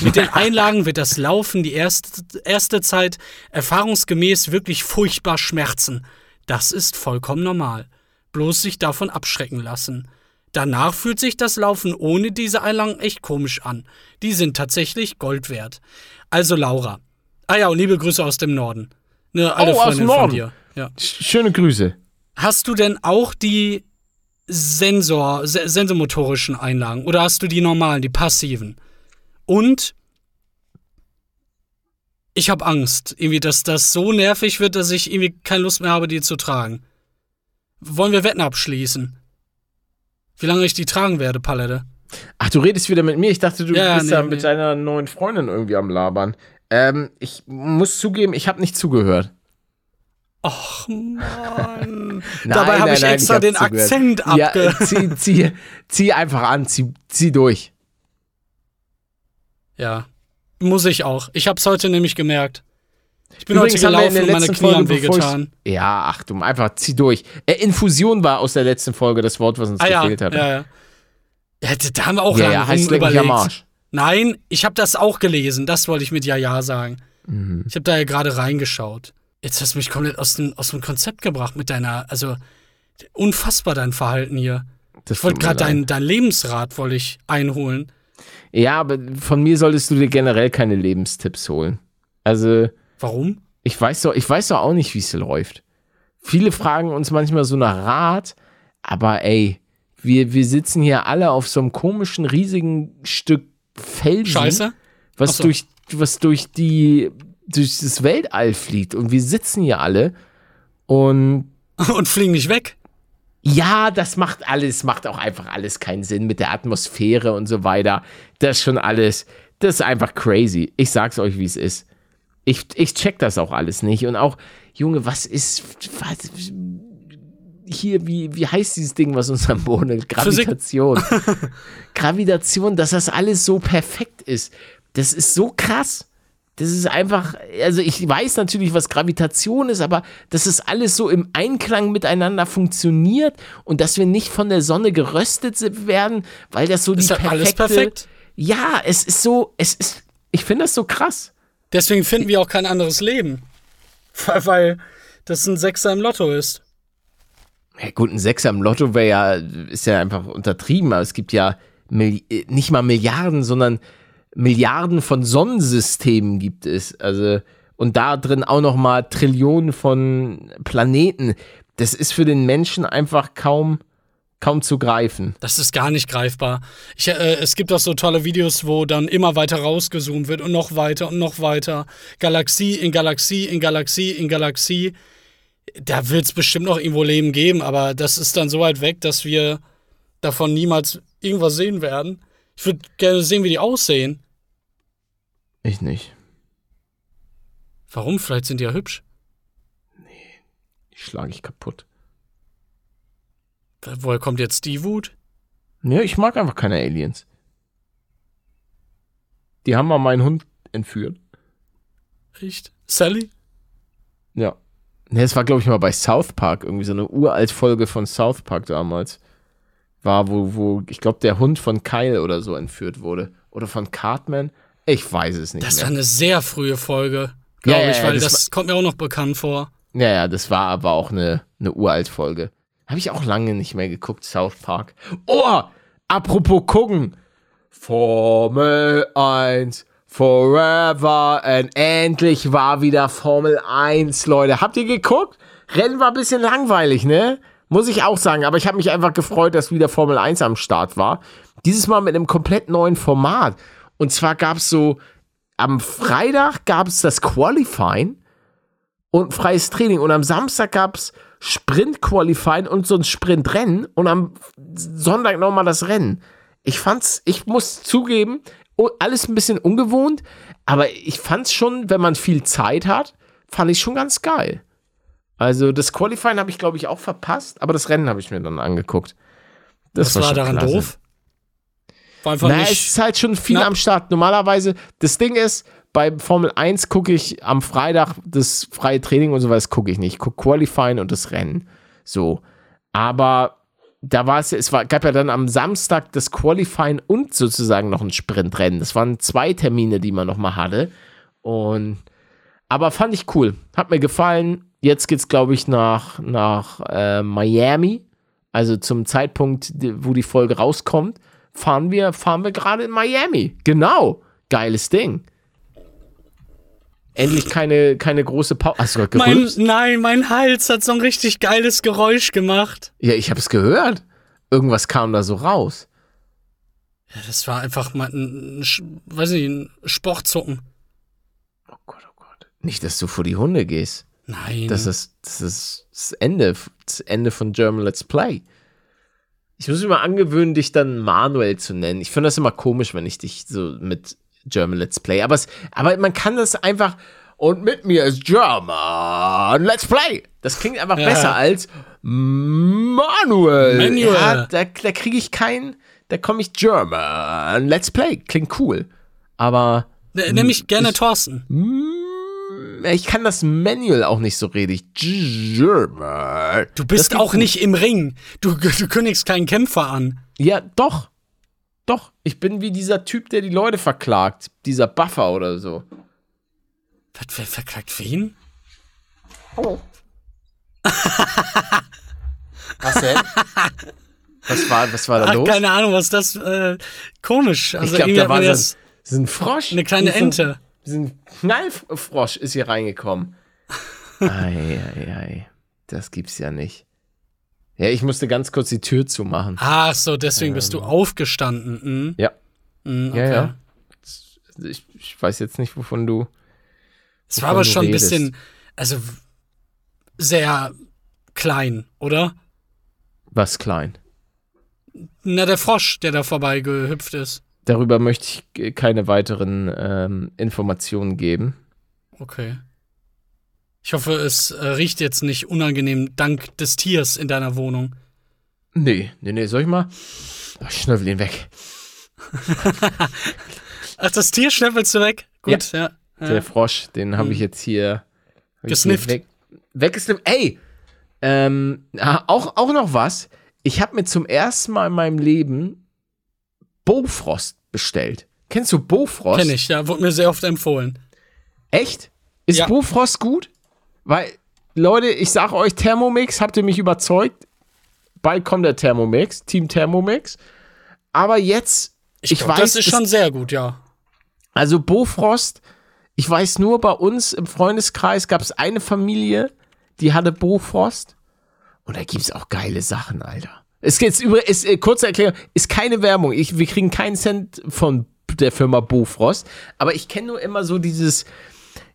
Mit den Einlagen wird das Laufen die erste, erste Zeit erfahrungsgemäß wirklich furchtbar schmerzen. Das ist vollkommen normal. Bloß sich davon abschrecken lassen. Danach fühlt sich das Laufen ohne diese Einlagen echt komisch an. Die sind tatsächlich Gold wert. Also Laura. Ah ja, und liebe Grüße aus dem Norden. Eine alte Oh, aus dem von Norden. dir. Ja. Sch- Schöne Grüße. Hast du denn auch die Sensor, se sensomotorischen Einlagen oder hast du die normalen, die passiven? Und ich habe Angst, irgendwie, dass das so nervig wird, dass ich irgendwie keine Lust mehr habe, die zu tragen. Wollen wir Wetten abschließen? Wie lange ich die tragen werde, Palette? Ach, du redest wieder mit mir. Ich dachte, du Ja, bist nee, da nee. mit deiner neuen Freundin irgendwie am Labern. Ähm, ich muss zugeben, ich habe nicht zugehört. Och Mann. Nein, Dabei habe ich nein, extra hab den zugehört. Akzent abge... Ja, äh, zieh, zieh, zieh einfach an, zieh, zieh durch. Ja. Muss ich auch. Ich hab's heute nämlich gemerkt. Ich bin Übrigens heute gelaufen und meine Knie haben wehgetan. Ja, Achtung, einfach zieh durch. Äh, Infusion war aus der letzten Folge das Wort, was uns Ah ja, gefehlt hat. ja, ja. Ja, da haben wir auch ja, lange ja mich am überlegt. Arsch. Nein, ich habe das auch gelesen. Das wollte ich mit Ja, ja sagen. Mhm. Ich habe da ja gerade reingeschaut. Jetzt hast du mich komplett aus dem, aus dem Konzept gebracht mit deiner, also unfassbar dein Verhalten hier. Das Ich wollte gerade dein, dein Lebensrat wollte ich einholen. Ja, aber von mir solltest du dir generell keine Lebenstipps holen. Also, Warum? ich weiß doch, ich weiß doch auch nicht, wie es läuft. Viele fragen uns manchmal so nach Rat, aber ey, wir, wir sitzen hier alle auf so einem komischen, riesigen Stück Felsen, Scheiße? was so. durch, was durch die, durch das Weltall fliegt. Und wir sitzen hier alle und Und fliegen nicht weg? ja, das macht alles, macht auch einfach alles keinen Sinn mit der Atmosphäre und so weiter. Das ist schon alles, das ist einfach crazy. Ich sag's euch, wie es ist. Ich, ich check das auch alles nicht. Und auch, Junge, was ist, was, hier, wie, wie heißt dieses Ding, was uns am Boden ist? Gravitation. Gravitation, dass das alles so perfekt ist. Das ist so krass. Das ist einfach, also ich weiß natürlich, was Gravitation ist, aber dass es alles so im Einklang miteinander funktioniert und dass wir nicht von der Sonne geröstet werden, weil das so Ist die halt alles perfekte, perfekt. Ja, es ist so, es ist, ich finde das so krass. Deswegen finden wir auch kein anderes Leben. Weil, weil das ein Sechser im Lotto ist. Ja, gut, ein Sechser im Lotto wäre ja, ist ja einfach untertrieben, aber es gibt ja äh, nicht mal Milliarden, sondern Milliarden von Sonnensystemen gibt es. Also, und da drin auch noch mal Trillionen von Planeten. Das ist für den Menschen einfach kaum, kaum zu greifen. Das ist gar nicht greifbar. Ich, äh, es gibt auch so tolle Videos, wo dann immer weiter rausgezoomt wird und noch weiter und noch weiter. Galaxie in Galaxie in Galaxie in Galaxie. Da wird es bestimmt noch irgendwo Leben geben, aber das ist dann so weit weg, dass wir davon niemals irgendwas sehen werden. Ich würde gerne sehen, wie die aussehen. Ich nicht. Warum? Vielleicht sind die ja hübsch. Die schlage ich kaputt. Woher kommt jetzt die Wut? Ja, ich mag einfach keine Aliens. Die haben mal meinen Hund entführt. Echt? Sally? Ja. Ne, es war, glaube ich, mal bei South Park, irgendwie so eine uralt Folge von South Park damals. War, wo, wo, ich glaube, der Hund von Kyle oder so entführt wurde. Oder von Cartman. Ich weiß es nicht Das war mehr. eine sehr frühe Folge, Ja, glaube ja, ich, ja, weil das das, kommt mir auch noch bekannt vor. Ja, ja, das war aber auch eine, eine uralt Folge. Habe ich auch lange nicht mehr geguckt, South Park. Oh, apropos gucken. Formel 1 Forever and endlich war wieder Formel 1, Leute. Habt ihr geguckt? Rennen war ein bisschen langweilig, ne? Muss ich auch sagen, aber ich habe mich einfach gefreut, dass wieder Formel 1 am Start war. Dieses Mal mit einem komplett neuen Format. Und zwar gab es so, am Freitag gab es das Qualifying und freies Training. Und am Samstag gab es Sprint-Qualifying und so ein Sprintrennen. Und am Sonntag nochmal das Rennen. Ich fand's, ich muss zugeben, alles ein bisschen ungewohnt, aber ich fand's schon, wenn man viel Zeit hat, fand ich schon ganz geil. Also das Qualifying habe ich, glaube ich, auch verpasst, aber das Rennen habe ich mir dann angeguckt. Das war schon daran klasse. doof. War einfach Na, es ist halt schon viel Na- am Start. Normalerweise, das Ding ist, bei Formel 1 gucke ich am Freitag das freie Training und sowas gucke ich nicht. Ich gucke Qualifying und das Rennen. So. Aber da war es, es war, gab ja dann am Samstag das Qualifying und sozusagen noch ein Sprintrennen. Das waren zwei Termine, die man nochmal hatte. Und aber fand ich cool. Hat mir gefallen. Jetzt geht's, glaube ich, nach, nach äh, Miami. Also zum Zeitpunkt, wo die Folge rauskommt, fahren wir, fahren wir gerade in Miami. Genau. Geiles Ding. Endlich keine, keine große Pause. Hast du Mein, nein, mein Hals hat so ein richtig geiles Geräusch gemacht. Ja, ich habe es gehört. Irgendwas kam da so raus. Ja, das war einfach mal ein, ein weiß nicht, ein Sportzucken. Oh Gott, oh Gott. Nicht, dass du vor die Hunde gehst. Nein. Das ist, das ist das Ende, das Ende von German Let's Play. Ich muss mir mal angewöhnen, dich dann Manuel zu nennen. Ich finde das immer komisch, wenn ich dich so mit German Let's Play. Aber, es, aber man kann das einfach. Und mit mir ist German Let's Play. Das klingt einfach Ja. besser als Manuel. Manuel. Ja, da da kriege ich keinen. Da komme ich German Let's Play. Klingt cool. Aber Nämlich gerne Thorsten. ich kann das Manual auch nicht so richtig. Du bist auch nicht im Ring. Du, du kündigst keinen Kämpfer an. Ja, doch. Doch. Ich bin wie dieser Typ, der die Leute verklagt. Dieser Buffer oder so. Was, wer verklagt wen? Was denn? Was war, was war da Ach, los? keine Ahnung, was das äh, komisch. Also ich glaube, da war ein, das so ein Frosch. eine kleine Ente. So ein Knallfrosch ist hier reingekommen. ei, ei, ei. Das gibt's ja nicht. Ja, ich musste ganz kurz die Tür zumachen. Ach so, deswegen bist du aufgestanden. Hm? Ja. Hm, Ja, okay. ja. Ich, ich weiß jetzt nicht, wovon du. Es war aber schon ein bisschen, also sehr klein, oder? Was klein. Na, der Frosch, der da vorbei gehüpft ist. Darüber möchte ich äh, keine weiteren ähm, Informationen geben. Okay. Ich hoffe, es äh, riecht jetzt nicht unangenehm dank des Tiers in deiner Wohnung. Nee, nee, nee, soll ich mal? Ach, schnöffel ihn weg. Ach, das Tier schnäppelst du weg? Gut, ja. ja. Der Frosch, den habe ich jetzt hier. Gesnifft. Weg, weggesnifft. Ey! Ähm, auch, auch noch was. Ich habe mir zum ersten Mal in meinem Leben Bofrost bestellt. Kennst du Bofrost? Kenn ich, ja. Wurde mir sehr oft empfohlen. Echt? Ist Ja. Bofrost gut? Weil, Leute, ich sag euch, Thermomix, habt ihr mich überzeugt? Bald kommt der Thermomix, Team Thermomix. Aber jetzt, ich, glaub, weiß, das ist schon sehr gut, ja. also Bofrost, ich weiß nur, bei uns im Freundeskreis gab es eine Familie, die hatte Bofrost. Und da gibt es auch geile Sachen, Alter. Es geht über, ist, äh, kurze Erklärung, ist keine Werbung. Ich, wir kriegen keinen Cent von der Firma Bofrost. Aber ich kenne nur immer so dieses,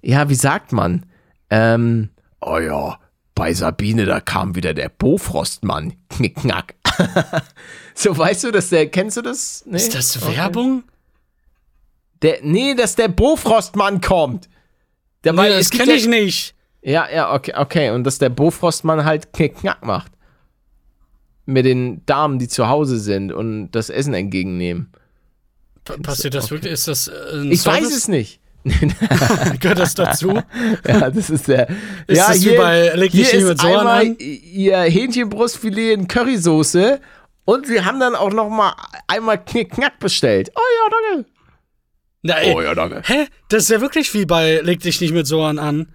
ja, wie sagt man? Ähm, oh ja, bei Sabine, da kam wieder der Bofrostmann. Knick, knack. so, weißt du, dass der, kennst du das? Nee? Ist das Okay. Werbung? Der, nee, dass der Bofrostmann kommt. Der, Nee, das kenne ich nicht. Ja, ja, okay, okay. Und dass der Bofrostmann halt Knick-Knack macht. Mit den Damen, die zu Hause sind und das Essen entgegennehmen. Pa- Passiert das Okay. wirklich? Ist das äh, ein Ich Service? weiß es nicht. Gehört das dazu? ja, das ist der. Ist ja, das wie bei Leg dich hier nicht ist mit einmal an? ihr Hähnchenbrustfilet in Currysoße und wir haben dann auch noch mal einmal Knick-Knack bestellt. Oh ja, danke. Na, ey, Oh ja, danke. Hä? Das ist ja wirklich wie bei Leg dich nicht mit Sohan an.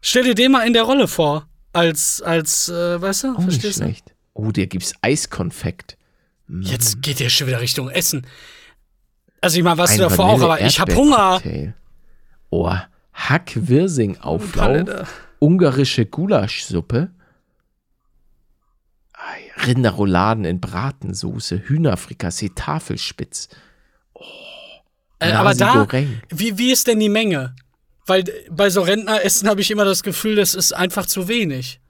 Stell dir den mal in der Rolle vor. Als, als, äh, weißt du, nicht verstehst du? schlecht. Oh, dir gibt's Eiskonfekt. Jetzt geht der schon wieder Richtung Essen. Also ich meine, was du davor auch, aber ich hab Hunger. Oh, Hack-Wirsing-Auflauf, ungarische Gulaschsuppe, Rinderrouladen in Bratensoße, Hühnerfrikassee, Tafelspitz. Äh, aber Nasi da, Goreng. wie, wie ist denn die Menge? Weil äh, bei so Rentneressen habe ich immer das Gefühl, das ist einfach zu wenig.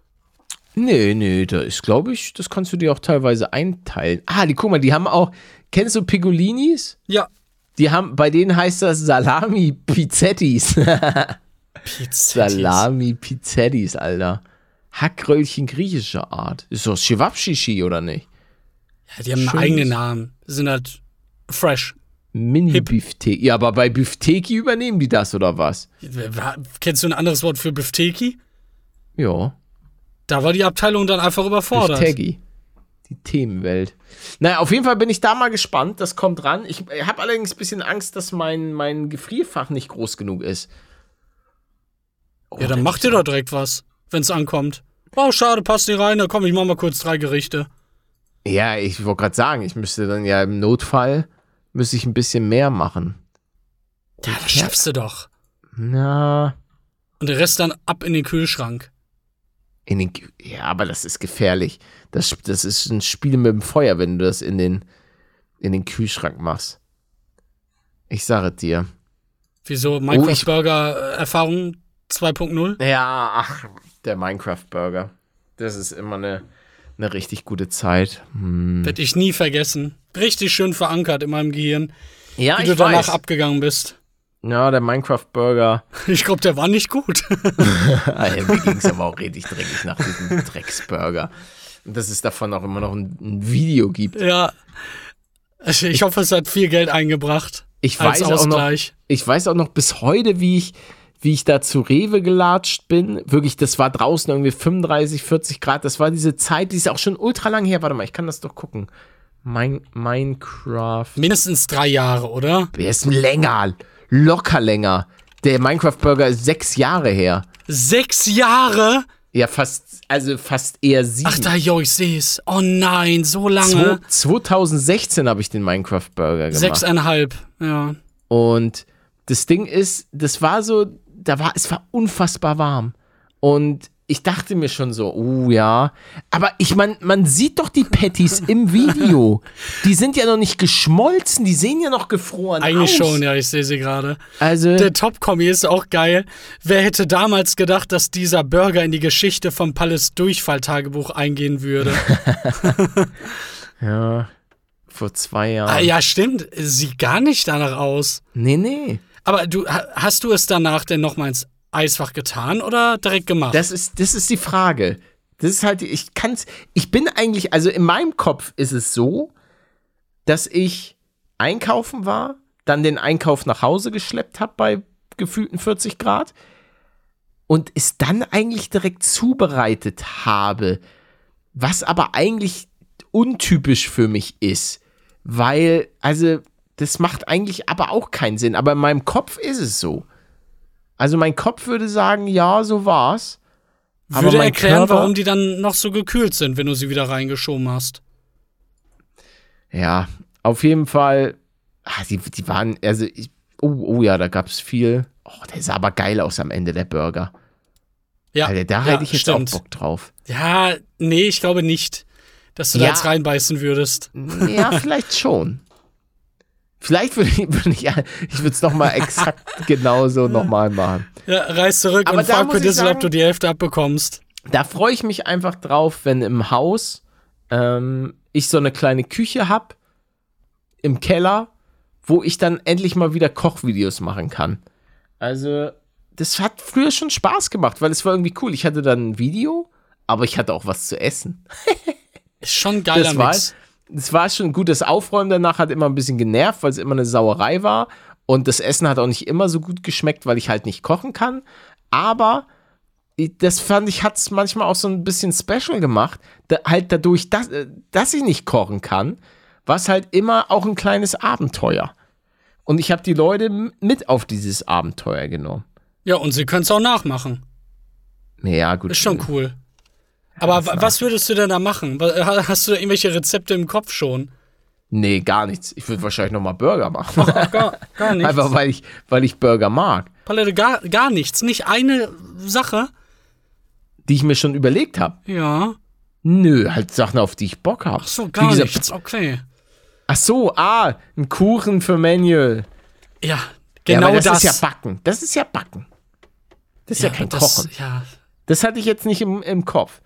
Nee, nee, da ist, glaube ich, das kannst du dir auch teilweise einteilen. Ah, die, guck mal, die haben auch, kennst du Picolinis? Ja. Die haben, bei denen heißt das Salami Pizzettis. Pizza. Salami Pizzettis, Alter. Hackröllchen griechischer Art. Ist doch Shivapshishi, oder nicht? Ja, die haben einen Schönes- eigenen Namen. Sind halt fresh. Mini-Bifteki. Ja, aber bei Bifteki übernehmen die das, oder was? Kennst du ein anderes Wort für Bifteki? Ja. Da war die Abteilung dann einfach überfordert. Bifteki. Die Themenwelt. Naja, auf jeden Fall bin ich da mal gespannt. Das kommt ran. Ich habe allerdings ein bisschen Angst, dass mein, mein Gefrierfach nicht groß genug ist. Oh, Ja, dann mach dir doch direkt was, wenn's ankommt. Oh, schade, passt nicht rein. Da komm, ich mach mal kurz drei Gerichte. Ja, ich wollte gerade sagen, ich müsste dann ja im Notfall müsste ich ein bisschen mehr machen. Ja, das schaffst du doch. Na, Und der Rest dann ab in den Kühlschrank. In den, ja, aber das ist gefährlich. Das, das ist ein Spiel mit dem Feuer, wenn du das in den, in den Kühlschrank machst. Ich sage dir. Wieso Oh, Minecraft Burger äh, Erfahrung 2.0? Ja, ach, der Minecraft Burger. Das ist immer eine, eine richtig gute Zeit. Hm. Werd ich nie vergessen. Richtig schön verankert in meinem Gehirn, Ja, wie du danach abgegangen bist. Ja, der Minecraft Burger. Ich glaube, der war nicht gut. Alter, mir ging es aber auch richtig dreckig nach diesem Drecksburger. Und dass es davon auch immer noch ein, ein Video gibt. ja. Also ich hoffe, es hat viel Geld eingebracht. Ich weiß auch noch, ich weiß auch noch bis heute, wie ich, wie ich da zu Rewe gelatscht bin. Wirklich, das war draußen irgendwie 35, 40 Grad. Das war diese Zeit, die ist auch schon ultra lang her. Warte mal, ich kann das doch gucken. Mein, Minecraft. Mindestens drei Jahre, oder? Wer ist länger? Locker länger. Der Minecraft Burger ist sechs Jahre her. Sechs Jahre? Ja, fast, also fast eher sieben. Ach da, jo, ich seh's. Oh nein, so lange. Zwo- 2016 habe ich den Minecraft Burger gemacht. Sechseinhalb, ja. Und das Ding ist, das war so, da war, es war unfassbar warm. Und ich dachte mir schon so, oh ja. Aber ich meine, man sieht doch die Patties im Video. Die sind ja noch nicht geschmolzen, die sehen ja noch gefroren Eigentlich aus. schon, ja, ich sehe sie gerade. Also, Der Top-Kommi ist auch geil. Wer hätte damals gedacht, dass dieser Burger in die Geschichte vom Palace Durchfall-Tagebuch eingehen würde? ja, vor zwei Jahren. ah, ja, stimmt. Sieht gar nicht danach aus. Nee, nee. Aber du, ha- hast du es danach denn nochmal ins Eisfach getan oder direkt gemacht? Das ist, das ist die Frage. Das ist halt, ich kann's, ich bin eigentlich, also in meinem Kopf ist es so, dass ich einkaufen war, dann den Einkauf nach Hause geschleppt habe bei gefühlten 40 Grad und es dann eigentlich direkt zubereitet habe, was aber eigentlich untypisch für mich ist, weil, also, das macht eigentlich aber auch keinen Sinn, aber in meinem Kopf ist es so. Also mein Kopf würde sagen, ja, so war's. aber Würde mein erklären, Körper- warum die dann noch so gekühlt sind, wenn du sie wieder reingeschoben hast. Ja, auf jeden Fall. Ah, die, die waren, also, ich, oh, oh ja, da gab's viel. Oh, der sah aber geil aus am Ende, der Burger. Ja, Alter, da ja, hätte ich jetzt stimmt. auch Bock drauf. Ja, nee, ich glaube nicht, dass du da Ja. jetzt reinbeißen würdest. Ja, vielleicht schon. Vielleicht würde ich, würde ich, ich würde es nochmal exakt genauso nochmal machen. Ja, reiß zurück Aber und frag muss für ich Dissel, ob du die Hälfte abbekommst. Da freue ich mich einfach drauf, wenn im Haus ähm, ich so eine kleine Küche habe, im Keller, wo ich dann endlich mal wieder Kochvideos machen kann. Also, das hat früher schon Spaß gemacht, weil es war irgendwie cool. Ich hatte dann ein Video, aber ich hatte auch was zu essen. Ist schon geiler Das war, Mix. Das war schon gut. Das Aufräumen danach hat immer ein bisschen genervt, weil es immer eine Sauerei war. Und das Essen hat auch nicht immer so gut geschmeckt, weil ich halt nicht kochen kann. Aber das fand ich, hat es manchmal auch so ein bisschen special gemacht. Da, halt dadurch, dass, äh, dass ich nicht kochen kann, war es halt immer auch ein kleines Abenteuer. Und ich habe die Leute mit auf dieses Abenteuer genommen. Ja, und sie können es auch nachmachen. Ja, gut. Ist schon cool. Aber wa- was würdest du denn da machen? Hast du da irgendwelche Rezepte im Kopf schon? Nee, gar nichts. Ich würde wahrscheinlich nochmal Burger machen. Gar, gar nichts. Einfach weil ich, weil ich Burger mag. Palette, gar, gar nichts. Nicht eine Sache? Die ich mir schon überlegt habe. Ja. Nö, halt Sachen, auf die ich Bock habe. Ach so, gar nichts. Okay. Ach so, ah, ein Kuchen für Manuel. Ja, Ja, genau aber das, das. ist ja Backen. Das ist ja Backen. Das ist ja, kein das, Kochen. Ja, Das hatte ich jetzt nicht im, im Kopf.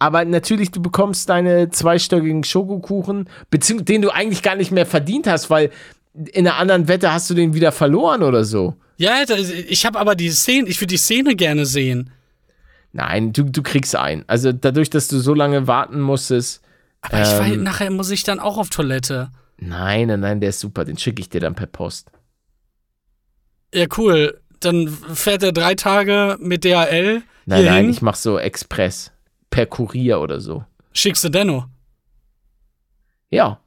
Aber natürlich, du bekommst deine zweistöckigen Schokokuchen, beziehungsweise den du eigentlich gar nicht mehr verdient hast, weil in einer anderen Wette hast du den wieder verloren oder so. ja ich habe aber die Szene, ich würde die Szene gerne sehen. Nein, du, du kriegst einen. Also dadurch, dass du so lange warten musstest. Aber ich weiß, Ähm. nachher muss ich dann auch auf Toilette. Nein, nein, nein, der ist super. Den schicke ich dir dann per Post. Ja, cool. Dann fährt er drei Tage mit DHL Nein, nein, ich mach so Express. Per Kurier oder so. Schickst du Denno. Ja.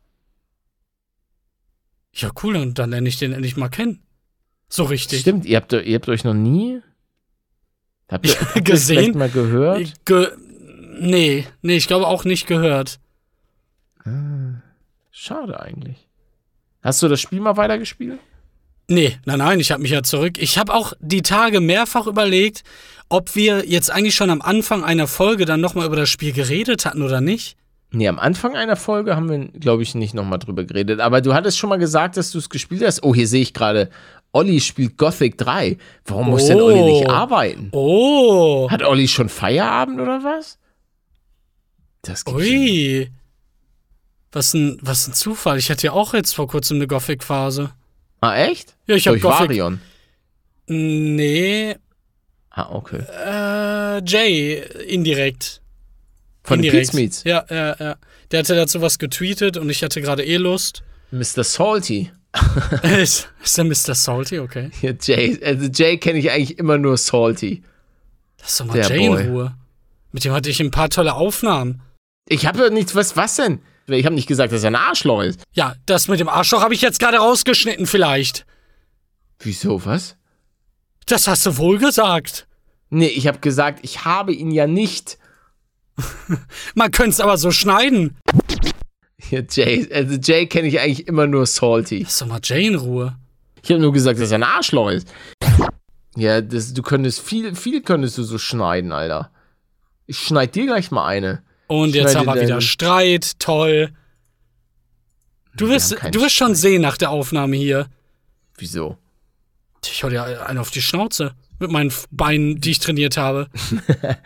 Ja, cool, und dann lerne ich den endlich mal kennen. So richtig. Stimmt, ihr habt, ihr habt euch noch nie habt ihr, habt ihr Gesehen? vielleicht mal gehört? Ge nee, nee, ich glaube auch nicht gehört. Schade eigentlich. Hast du das Spiel mal weitergespielt? Nee, nein, nein, ich habe mich ja zurück. Ich habe auch die Tage mehrfach überlegt, ob wir jetzt eigentlich schon am Anfang einer Folge dann nochmal über das Spiel geredet hatten oder nicht. Nee, am Anfang einer Folge haben wir, glaube ich, nicht nochmal drüber geredet. Aber du hattest schon mal gesagt, dass du es gespielt hast. Oh, hier sehe ich gerade, Olli spielt Gothic 3. Warum muss denn Olli nicht Oh. arbeiten? Oh, Hat Olli schon Feierabend oder was? Das gibt's ui. Was ein, was ein Zufall. Ich hatte ja auch jetzt vor kurzem eine Gothic-Phase. Ah, echt? Ja, ich hab Durch Gothic- Varion. Nee, Ah, okay. äh, Jay, indirekt. Von den indirekt. Kids Meets. Ja, ja, ja. Der hatte dazu was getweetet und ich hatte gerade eh Lust. Mr. Salty. ist, ist der Mr. Salty, okay. Ja, Jay, also Jay kenne ich eigentlich immer nur Salty. Lass doch mal Der Jay Boy. in Ruhe. Mit dem hatte ich ein paar tolle Aufnahmen. Ich habe ja nichts, was, was denn? Ich habe nicht gesagt, dass er ein Arschloch ist. Ja, das mit dem Arschloch habe ich jetzt gerade rausgeschnitten vielleicht. Wieso, was? Das hast du wohl gesagt. Nee, ich habe gesagt, ich habe ihn ja nicht. Man könnte es aber so schneiden. Ja, Jay, also Jay kenne ich eigentlich immer nur Salty. Lass doch mal Jay in Ruhe. Ich habe nur gesagt, dass er ein Arschloch ist. Ja, das, du könntest viel, viel könntest du so schneiden, Alter. Ich schneid dir gleich mal eine. Und jetzt haben wir wieder Streit. Toll. Du Wir wirst, du wirst schon sehen nach der Aufnahme hier. Wieso? Ich hau dir einen auf die Schnauze. Mit meinen Beinen, die ich trainiert habe.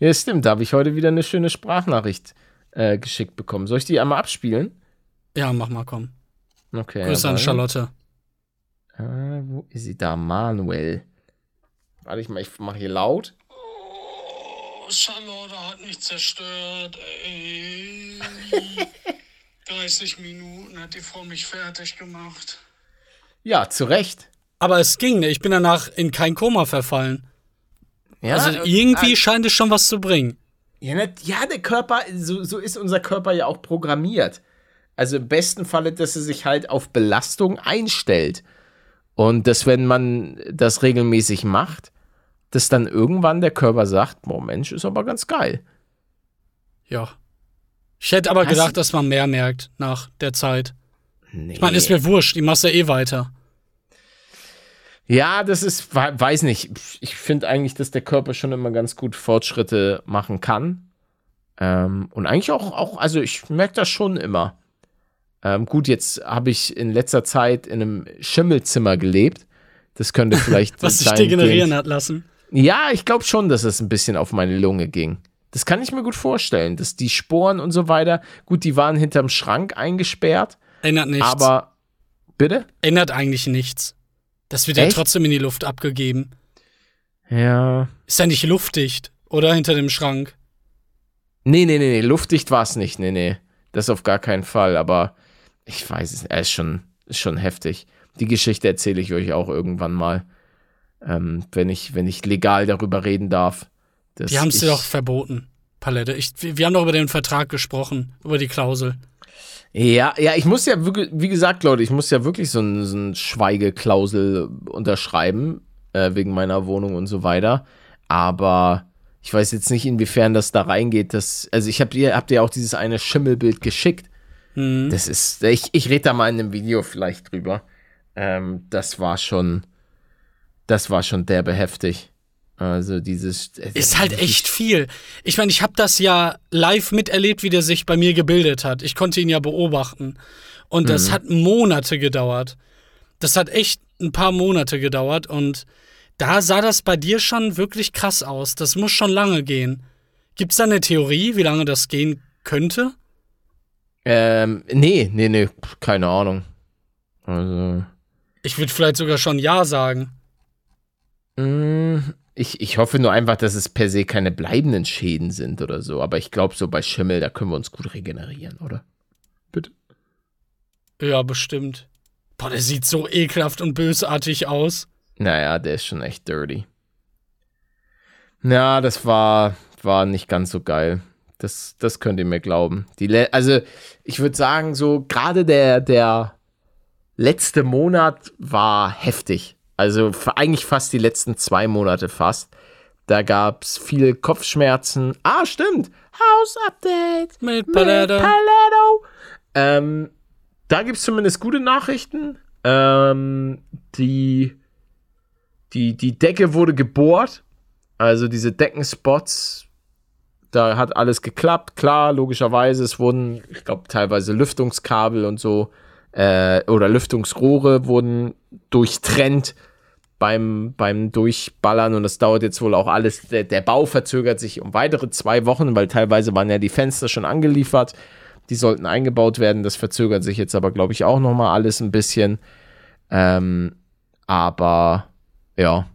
Ja, stimmt, da habe ich heute wieder eine schöne Sprachnachricht äh, geschickt bekommen. Soll ich die einmal abspielen? Ja, mach mal, komm. Okay. Grüße an. Charlotte. Äh, wo ist sie da? Manuel. Warte ich mal, ich mache hier laut. Charlotte hat mich zerstört, ey. 30 Minuten hat die Frau mich fertig gemacht. Ja, zu Recht. Aber es ging, ne? Ich bin danach in kein Koma verfallen. Ja, Also äh, irgendwie äh, scheint es schon was zu bringen. Ja, ne, ja, der Körper, so, so ist unser Körper ja auch programmiert. Also im besten Falle, dass er sich halt auf Belastung einstellt. Und dass, wenn man das regelmäßig macht, dass dann irgendwann der Körper sagt, boah, Mensch, ist aber ganz geil. Ja. Ich hätte aber Hast gedacht, dass man mehr merkt nach der Zeit. Nee. Ich meine, ist mir wurscht, die machst ja eh weiter. Ja, das ist, we- weiß nicht. Ich finde eigentlich, dass der Körper schon immer ganz gut Fortschritte machen kann. Ähm, und eigentlich auch, auch, also ich merke das schon immer. Ähm, gut, jetzt habe ich in letzter Zeit in einem Schimmelzimmer gelebt. Das könnte vielleicht. Was sich degenerieren hat lassen. Ja, ich glaube schon, dass es ein bisschen auf meine Lunge ging. Das kann ich mir gut vorstellen, dass die Sporen und so weiter, gut, die waren hinterm Schrank eingesperrt, Ändert nichts. aber. Bitte? Ändert eigentlich nichts. Das wird ja Echt? trotzdem in die Luft abgegeben. Ja. Ist ja nicht luftdicht, oder? Hinter dem Schrank. Nee, nee, nee, nee, luftdicht war es nicht. Nee, nee. Das auf gar keinen Fall. Aber ich weiß es, er ist schon, ist schon heftig. Die Geschichte erzähle ich euch auch irgendwann mal. Ähm, wenn, ich, wenn ich legal darüber reden darf. Die haben es dir doch verboten, Palette. Ich, wir haben doch über den Vertrag gesprochen, über die Klausel. Ja, ja, ich muss ja wirklich, wie gesagt, Leute, ich muss ja wirklich so ein, so ein Schweigeklausel unterschreiben, äh, wegen meiner Wohnung und so weiter. Aber ich weiß jetzt nicht, inwiefern das da reingeht. Dass, also ich habe dir, hab dir auch dieses eine Schimmelbild geschickt. Hm. Das ist, ich, ich rede da mal in einem Video vielleicht drüber. Ähm, das war schon, das war schon derbe heftig. Also dieses. Ist halt echt viel. Ich meine, ich habe das ja live miterlebt, wie der sich bei mir gebildet hat. Ich konnte ihn ja beobachten. Und das hat Monate gedauert. Das hat echt ein paar Monate gedauert. Und da sah das bei dir schon wirklich krass aus. Das muss schon lange gehen. Gibt's da eine Theorie, wie lange das gehen könnte? Ähm, nee, nee, nee, keine Ahnung. Also. Ich würde vielleicht sogar schon Ja sagen. Mm, Ich, ich hoffe nur einfach, dass es per se keine bleibenden Schäden sind oder so. Aber ich glaube, so bei Schimmel, da können wir uns gut regenerieren, oder? Bitte. Ja, bestimmt. Boah, der sieht so ekelhaft und bösartig aus. Naja, der ist schon echt dirty. Ja, das war, war nicht ganz so geil. Das, das könnt ihr mir glauben. Die also, ich würde sagen, so gerade der, der letzte Monat war heftig. Also eigentlich fast die letzten zwei Monate fast. Da gab es viele Kopfschmerzen. Ah, stimmt. House-Update. Mit Mit Paletto. Paletto. Ähm, da gibt es zumindest gute Nachrichten. Ähm, die, die, die Decke wurde gebohrt. Also diese Deckenspots, da hat alles geklappt. Klar, logischerweise, es wurden, ich glaube, teilweise Lüftungskabel und so äh, oder Lüftungsrohre wurden durchtrennt beim, beim Durchballern und das dauert jetzt wohl auch alles. Der, der Bau verzögert sich um weitere zwei Wochen, weil teilweise waren ja die Fenster schon angeliefert. Die sollten eingebaut werden. Das verzögert sich jetzt aber, glaube ich, auch noch mal alles ein bisschen. Ähm, aber ja,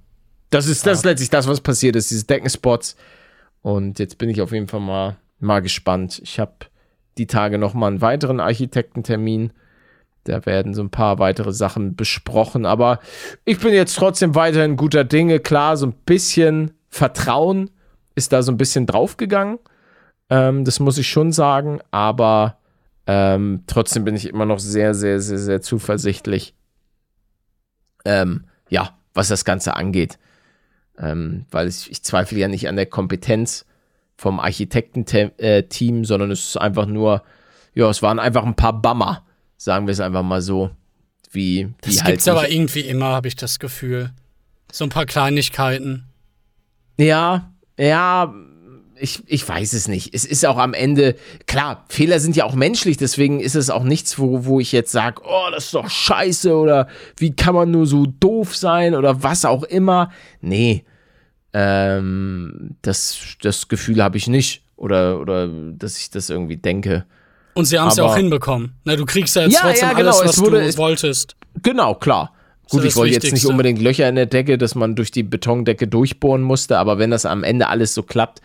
das ist, das ist letztlich das, was passiert ist, diese Deckenspots. Und jetzt bin ich auf jeden Fall mal, mal gespannt. Ich habe die Tage noch mal einen weiteren Architektentermin. Da werden so ein paar weitere Sachen besprochen. Aber ich bin jetzt trotzdem weiterhin guter Dinge. Klar, so ein bisschen Vertrauen ist da so ein bisschen draufgegangen. Ähm, das muss ich schon sagen. Aber ähm, trotzdem bin ich immer noch sehr, sehr, sehr, sehr zuversichtlich. Ähm, ja, was das Ganze angeht. Ähm, weil ich, ich zweifle ja nicht an der Kompetenz vom Architektenteam, äh, sondern es ist einfach nur, ja, es waren einfach ein paar Bammer, sagen wir es einfach mal so. Wie, wie das halt gibt's aber irgendwie immer, habe ich das Gefühl. So ein paar Kleinigkeiten. Ja, ja, ich, ich weiß es nicht. Es ist auch am Ende, klar, Fehler sind ja auch menschlich, deswegen ist es auch nichts, wo, wo ich jetzt sage, oh, das ist doch scheiße oder wie kann man nur so doof sein oder was auch immer. Nee, ähm, das, das Gefühl habe ich nicht oder, oder dass ich das irgendwie denke. Und sie haben es ja auch hinbekommen. Na, du kriegst ja jetzt ja, trotzdem ja, genau. alles, was wurde, du wolltest. Genau, klar. Gut, ich wollte jetzt nicht unbedingt Löcher in der Decke, dass man durch die Betondecke durchbohren musste, aber wenn das am Ende alles so klappt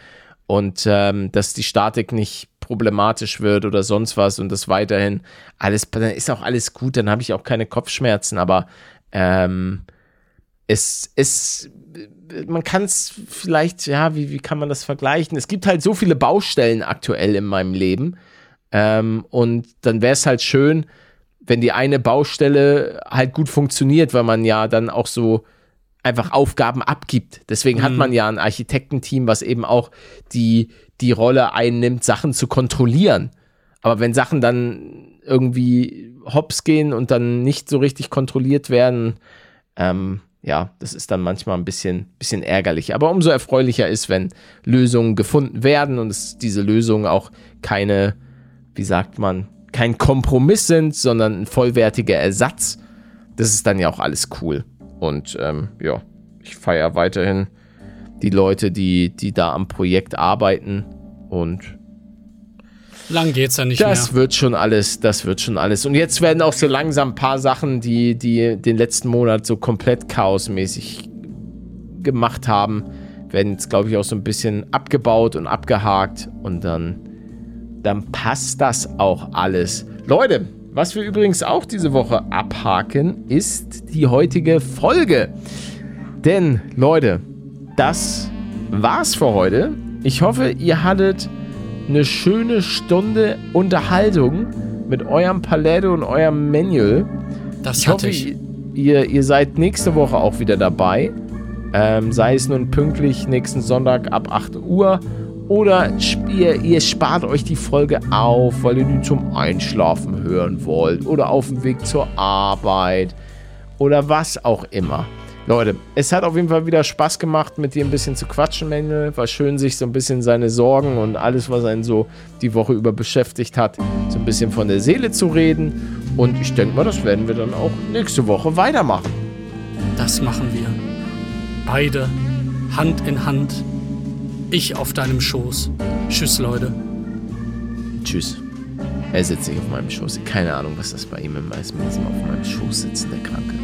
und ähm, dass die Statik nicht problematisch wird oder sonst was und das weiterhin alles, dann ist auch alles gut, dann habe ich auch keine Kopfschmerzen, aber ähm, es, es man kann es vielleicht, ja, wie, wie kann man das vergleichen? Es gibt halt so viele Baustellen aktuell in meinem Leben. Ähm, und dann wäre es halt schön, wenn die eine Baustelle halt gut funktioniert, weil man ja dann auch so einfach Aufgaben abgibt. Deswegen mhm. hat man ja ein Architektenteam, was eben auch die, die Rolle einnimmt, Sachen zu kontrollieren. Aber wenn Sachen dann irgendwie hops gehen und dann nicht so richtig kontrolliert werden, ähm, ja, das ist dann manchmal ein bisschen, bisschen ärgerlich. Aber umso erfreulicher ist, wenn Lösungen gefunden werden und es diese Lösungen auch keine, wie sagt man, kein Kompromiss sind, sondern ein vollwertiger Ersatz. Das ist dann ja auch alles cool. Und ähm, ja, ich feiere weiterhin die Leute, die, die da am Projekt arbeiten und Lang geht's ja nicht das mehr. Das wird schon alles, das wird schon alles. Und jetzt werden auch so langsam ein paar Sachen, die, die den letzten Monat so komplett chaosmäßig gemacht haben, werden jetzt, glaube ich, auch so ein bisschen abgebaut und abgehakt. Und dann, dann passt das auch alles. Leute, was wir übrigens auch diese Woche abhaken, ist die heutige Folge. Denn, Leute, das war's für heute. Ich hoffe, ihr hattet eine schöne Stunde Unterhaltung mit eurem Palette und eurem Manual. Das ich hoffe, ich. Ihr, ihr seid nächste Woche auch wieder dabei. Ähm, sei es nun pünktlich nächsten Sonntag ab 8 Uhr oder ihr, ihr spart euch die Folge auf, weil ihr die zum Einschlafen hören wollt oder auf dem Weg zur Arbeit oder was auch immer. Leute, es hat auf jeden Fall wieder Spaß gemacht, mit dir ein bisschen zu quatschen, Manuel. War schön, sich so ein bisschen seine Sorgen und alles, was einen so die Woche über beschäftigt hat, so ein bisschen von der Seele zu reden. Und ich denke mal, das werden wir dann auch nächste Woche weitermachen. Das machen wir. Beide, Hand in Hand. Ich auf deinem Schoß. Tschüss, Leute. Tschüss. Er sitzt nicht auf meinem Schoß. Keine Ahnung, was das bei ihm immer ist mit diesem auf meinem Schoß sitzen, der Kranke.